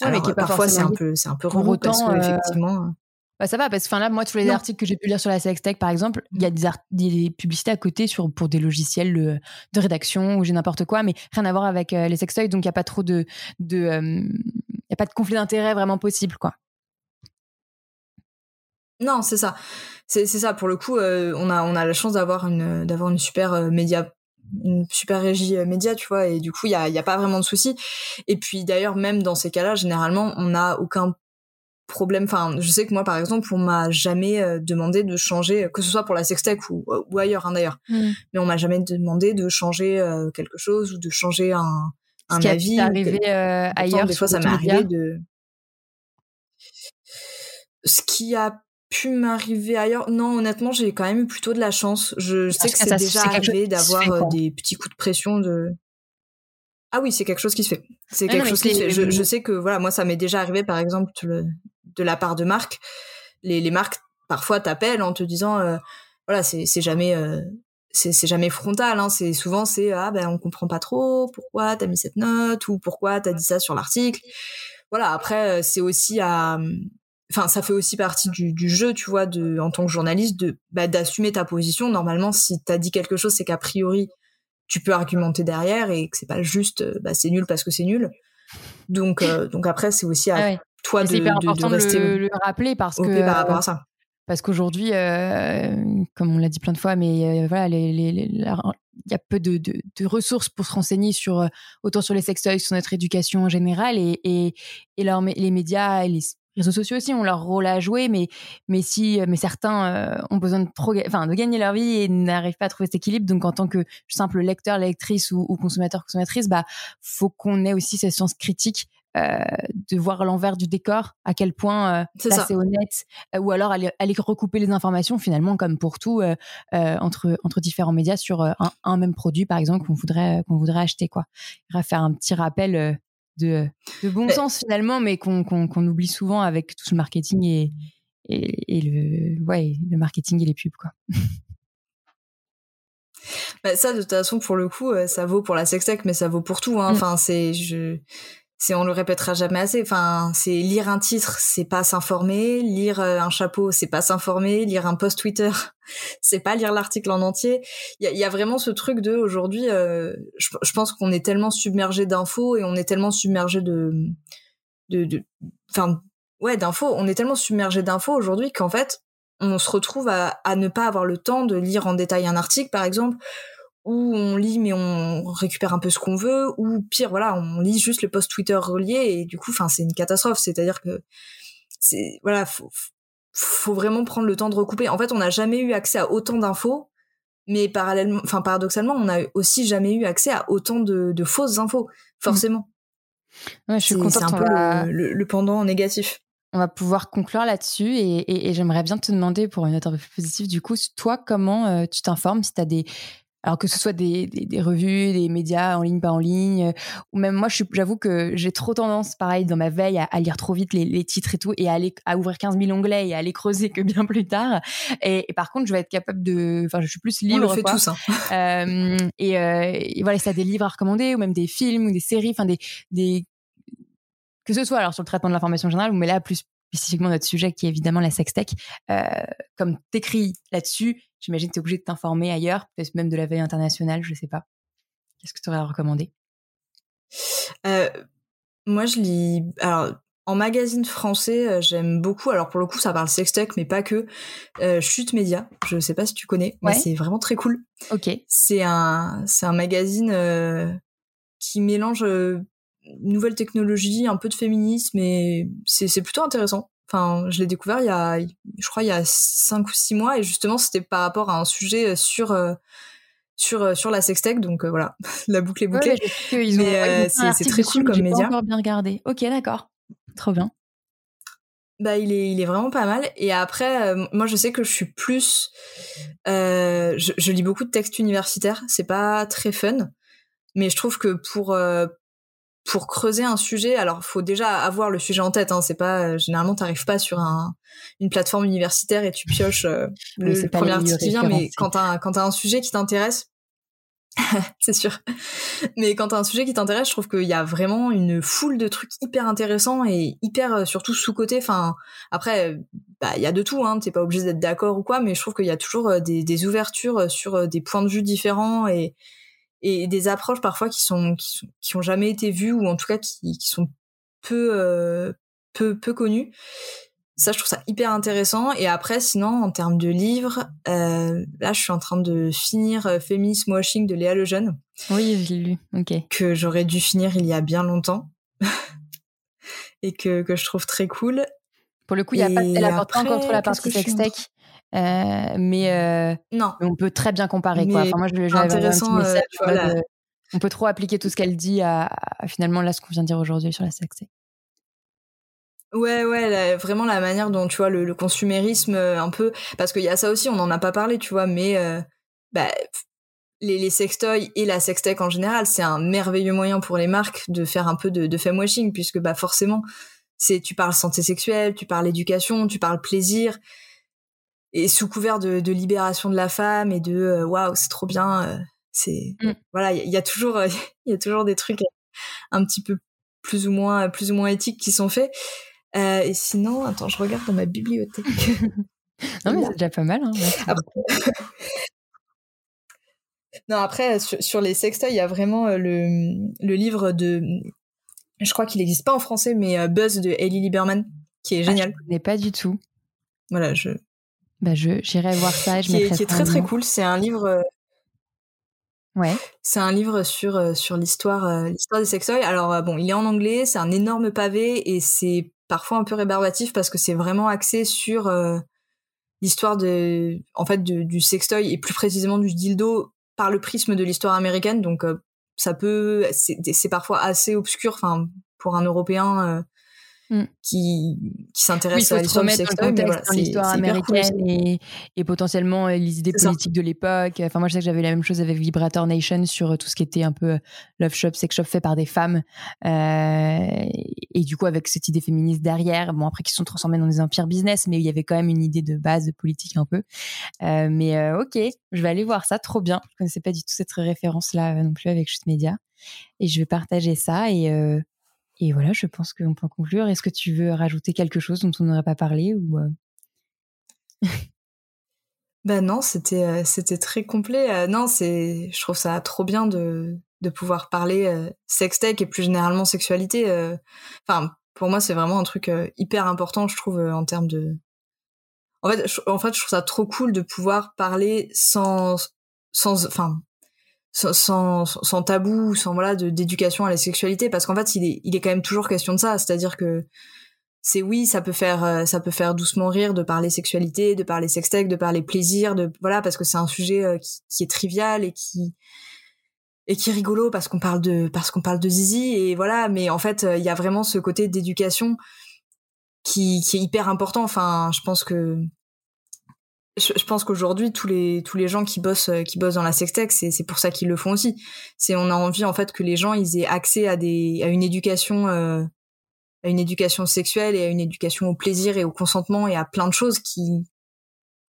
Ah, Alors, parfois c'est un peu c'est un peu relou parce que effectivement bah, ça va, parce que là, moi, tous les articles que j'ai pu lire sur la Sextech, par exemple, il y a des, des, publicités à côté sur, pour des logiciels de, de rédaction ou j'ai n'importe quoi, mais rien à voir avec euh, les sextoys, donc il n'y a pas trop de. de euh, y a pas de conflit d'intérêt vraiment possible, quoi. Non, c'est ça. C'est ça, pour le coup, euh, on, a, on a la chance d'avoir une, d'avoir une super média une super régie média, tu vois, et du coup, il y a, y a pas vraiment de souci. Et puis, d'ailleurs, même dans ces cas-là, généralement, on n'a aucun problème. Enfin, je sais que moi, par exemple, on m'a jamais euh, demandé de changer, que ce soit pour la sextech ou, ou ailleurs, hein, d'ailleurs. Mm. Mais on m'a jamais demandé de changer euh, quelque chose ou de changer un, un Ce avis. Qui arrivé euh, ailleurs. Des fois, ça m'est arrivé de. Ce qui a pu m'arriver ailleurs. Non, honnêtement, j'ai quand même eu plutôt de la chance. Je, sais que c'est déjà arrivé d'avoir des petits coups de pression de. Ah oui, c'est quelque chose qui se fait. C'est quelque chose qui se fait. Je, je, sais que voilà, moi ça m'est déjà arrivé par exemple le, de la part de marques. Les, marques parfois t'appellent en te disant euh, voilà c'est jamais euh, c'est jamais frontal hein. c'est souvent c'est ah ben on comprend pas trop pourquoi t'as mis cette note ou pourquoi t'as dit ça sur l'article voilà après euh, c'est aussi à enfin ça fait aussi partie du, du, jeu tu vois de en tant que journaliste de bah, d'assumer ta position normalement si t'as dit quelque chose c'est qu'a priori tu peux argumenter derrière et que c'est pas juste bah, c'est nul parce que c'est nul donc donc après c'est aussi à ah toi de, hyper important de, rester le, rappeler parce que par rapport à ça. Parce qu'aujourd'hui, euh, comme on l'a dit plein de fois, mais euh, voilà, il y a peu de, de, ressources pour se renseigner sur euh, autant sur les sextoys, sur notre éducation en général, et, et, et les médias et les réseaux sociaux aussi ont leur rôle à jouer, mais mais si mais certains ont besoin de trop, enfin de gagner leur vie et n'arrivent pas à trouver cet équilibre. Donc en tant que simple lecteur, lectrice ou, ou consommateur, consommatrice, bah faut qu'on ait aussi cette science critique euh, de voir l'envers du décor, à quel point euh, c'est honnête, euh, ou alors aller, recouper les informations finalement comme pour tout entre entre différents médias sur un, même produit par exemple qu'on voudrait qu'on voudrait acheter quoi. Faire un petit rappel de, de bon sens finalement, mais qu'on oublie souvent avec tout ce marketing et, et, le ouais le marketing et les pubs quoi. Bah, ça de toute façon pour le coup ça vaut pour la sextech mais ça vaut pour tout hein. Mm. enfin c'est je c'est on le répétera jamais assez. Enfin c'est lire un titre c'est pas s'informer. Lire euh, un chapeau c'est pas s'informer. Lire un post Twitter c'est pas lire l'article en entier. Il y a, vraiment ce truc de aujourd'hui euh, je, pense qu'on est tellement submergé d'infos et on est tellement submergé de de enfin ouais d'infos. On est tellement submergé d'infos aujourd'hui qu'en fait on se retrouve à, à ne pas avoir le temps de lire en détail un article par exemple où on lit mais on récupère un peu ce qu'on veut, ou pire, voilà, on lit juste le post Twitter relié et du coup, enfin, c'est une catastrophe. C'est-à-dire que c'est voilà, faut, faut vraiment prendre le temps de recouper. En fait, on n'a jamais eu accès à autant d'infos, mais parallèlement, enfin paradoxalement, on n'a aussi jamais eu accès à autant de, fausses infos, forcément. Ouais, je suis contente. C'est un peu le, pendant négatif. On va pouvoir conclure là-dessus et, j'aimerais bien te demander pour une note un peu plus positive, du coup, toi, comment euh, tu t'informes si tu as des, alors que ce soit des, des, revues, des médias en ligne, pas en ligne, euh, ou même moi, j'avoue que j'ai trop tendance, pareil, dans ma veille, à, lire trop vite les, les, titres et tout, et à, aller, à ouvrir 15 000 onglets et à aller creuser que bien plus tard. Et, par contre, je vais être capable de, enfin, je suis plus libre. On le fait quoi. tous. Hein. Euh, et, euh, et, voilà, ça des livres à recommander, ou même des films ou des séries, enfin des, des que ce soit alors sur le traitement de l'information générale, mais là plus spécifiquement notre sujet qui est évidemment la sextech, euh, comme t'écris là-dessus, j'imagine que tu es obligé de t'informer ailleurs, peut-être même de la veille internationale, je sais pas. Qu'est-ce que tu aurais à recommander? Euh, Moi, je lis. Alors, en magazine français, euh, j'aime beaucoup. Alors, pour le coup, ça parle sextech, mais pas que. Euh, Chute Média, je sais pas si tu connais, mais c'est vraiment très cool. Ok. C'est un, un magazine euh, qui mélange nouvelles technologies, un peu de féminisme, et c'est plutôt intéressant. Enfin, je l'ai découvert il y a, je crois, il y a cinq ou six mois, et justement, c'était par rapport à un sujet sur euh, sur euh, sur la sextech, donc euh, voilà, la boucle est bouclée. mais c'est très cool comme média. Pas encore bien regardé. Ok, d'accord, trop bien. Bah, il est, il est vraiment pas mal. Et après, moi, je sais que je suis plus, je, je, lis beaucoup de textes universitaires. C'est pas très fun, mais je trouve que pour pour creuser un sujet, alors faut déjà avoir le sujet en tête. Hein, c'est pas euh, généralement t'arrives pas sur un, une plateforme universitaire et tu pioches euh, le, premier article qui vient, mais quand t'as quand t'as un sujet qui t'intéresse, c'est sûr. Mais quand t'as un sujet qui t'intéresse, je trouve qu'il y a vraiment une foule de trucs hyper intéressants et hyper euh, surtout sous côté. Enfin, après, bah il y a de tout. Hein, t'es pas obligé d'être d'accord ou quoi, mais je trouve qu'il y a toujours des, des ouvertures sur des points de vue différents et et des approches parfois qui sont qui, sont, qui ont jamais été vues ou en tout cas qui, qui sont peu euh, peu peu connues. Ça je trouve ça hyper intéressant. Et après sinon en termes de livres euh, là je suis en train de finir euh, Feminism Washing de Léa Lejeune. Oui j'ai lu. Ok. Que j'aurais dû finir il y a bien longtemps. Et que que je trouve très cool. Pour le coup il y a pas elle apporte pas encore trop la partie sextech mais, euh, non. on peut très bien comparer. quoi. Enfin, moi, je, intéressant, euh, on peut trop appliquer tout ce qu'elle dit à, finalement là ce qu'on vient de dire aujourd'hui sur la sexe. Ouais, ouais, vraiment la manière dont tu vois le, consumérisme un peu, parce qu'il y a ça aussi, on n'en a pas parlé, tu vois, mais bah, les, les sextoys et la sextech en général, c'est un merveilleux moyen pour les marques de faire un peu de, de washing puisque bah forcément, c'est tu parles santé sexuelle, tu parles éducation, tu parles plaisir, et sous couvert de, de, libération de la femme et de euh, waouh c'est trop bien euh, c'est mm. voilà il y, a toujours il y a toujours des trucs un petit peu plus ou moins plus ou moins éthiques qui sont faits. Euh, et sinon attends je regarde dans ma bibliothèque. Non mais c'est déjà pas mal hein, après... non après sur, les sextoys il y a vraiment le, le livre de je crois qu'il n'existe pas en français mais Buzz de Ellie Lieberman qui est génial ah, je connais pas du tout. Voilà je bah, je j'irai voir ça. Je qui, est, qui est très très cool. C'est un livre. Euh, ouais. C'est un livre sur euh, sur l'histoire euh, l'histoire des sextoys. Alors bon, il est en anglais. C'est un énorme pavé et c'est parfois un peu rébarbatif parce que c'est vraiment axé sur l'histoire de, en fait, du sextoy et plus précisément du dildo par le prisme de l'histoire américaine. Donc, ça peut, c'est parfois assez obscur. Enfin, pour un Européen, Mm. qui, qui s'intéresse oui, à l'histoire du sextoy. Voilà, l'histoire américaine et, et, potentiellement euh, les idées politiques de l'époque. Enfin, moi, je sais que j'avais la même chose avec Vibrator Nation sur euh, tout ce qui était un peu euh, love shop, sex shop fait par des femmes. Euh, et du coup, avec cette idée féministe derrière, bon, après, qui sont transformés dans des empires business, mais il y avait quand même une idée de base politique un peu. Euh, mais euh, ok, je vais aller voir ça, trop bien. Je connaissais pas du tout cette référence-là non plus avec Chute Media. Et je vais partager ça et et voilà, je pense qu'on peut conclure. Est-ce que tu veux rajouter quelque chose dont on n'aurait pas parlé ou? Ben non, c'était euh, c'était très complet. Euh, non, c'est je trouve ça trop bien de de pouvoir parler sextech et plus généralement sexualité. Enfin, pour moi, c'est vraiment un truc hyper important, je trouve, en termes de. En fait, en fait, je trouve ça trop cool de pouvoir parler sans sans enfin sans, sans, tabou, sans voilà d'éducation à la sexualité, parce qu'en fait il est, il est quand même toujours question de ça, c'est-à-dire que c'est oui, ça peut faire euh, ça peut faire doucement rire de parler sexualité, de parler sextech, de parler plaisir, de voilà parce que c'est un sujet euh, qui, est trivial et qui et qui est rigolo parce qu'on parle de parce qu'on parle de zizi et voilà, mais en fait il y a vraiment ce côté d'éducation qui, qui est hyper important. Enfin, je pense que je, pense qu'aujourd'hui tous les tous les gens qui bossent euh, qui bossent dans la sextech c'est c'est pour ça qu'ils le font aussi c'est on a envie en fait que les gens ils aient accès à des à une éducation euh, à une éducation sexuelle et à une éducation au plaisir et au consentement et à plein de choses qui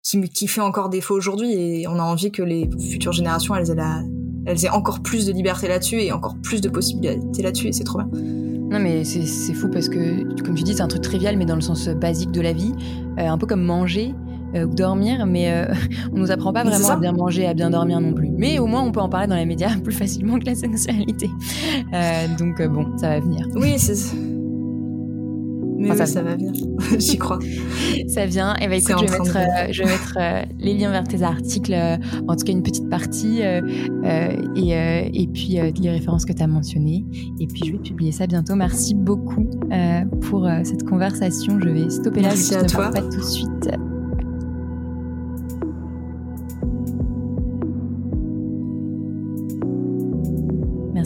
qui, qui fait encore défaut aujourd'hui et on a envie que les futures générations elles aient, elles aient encore plus de liberté là-dessus et encore plus de possibilités là-dessus et c'est trop bien. Non mais c'est fou parce que comme tu dis c'est un truc trivial mais dans le sens basique de la vie, euh, un peu comme manger. Euh, ou dormir, mais euh, on nous apprend pas vraiment à bien manger, à bien dormir non plus. Mais au moins, on peut en parler dans les médias plus facilement que la sexualité. Euh, donc bon, ça va venir. Oui, c'est. Mais ça, ça va venir, j'y crois. ça vient. Et eh ben écoute, je vais mettre, je vais mettre les liens vers tes articles, en tout cas une petite partie, et, et puis les références que tu as mentionnées. Et puis je vais publier ça bientôt. Merci beaucoup pour cette conversation. Je vais stopper là. Merci à toi. Pas tout de suite.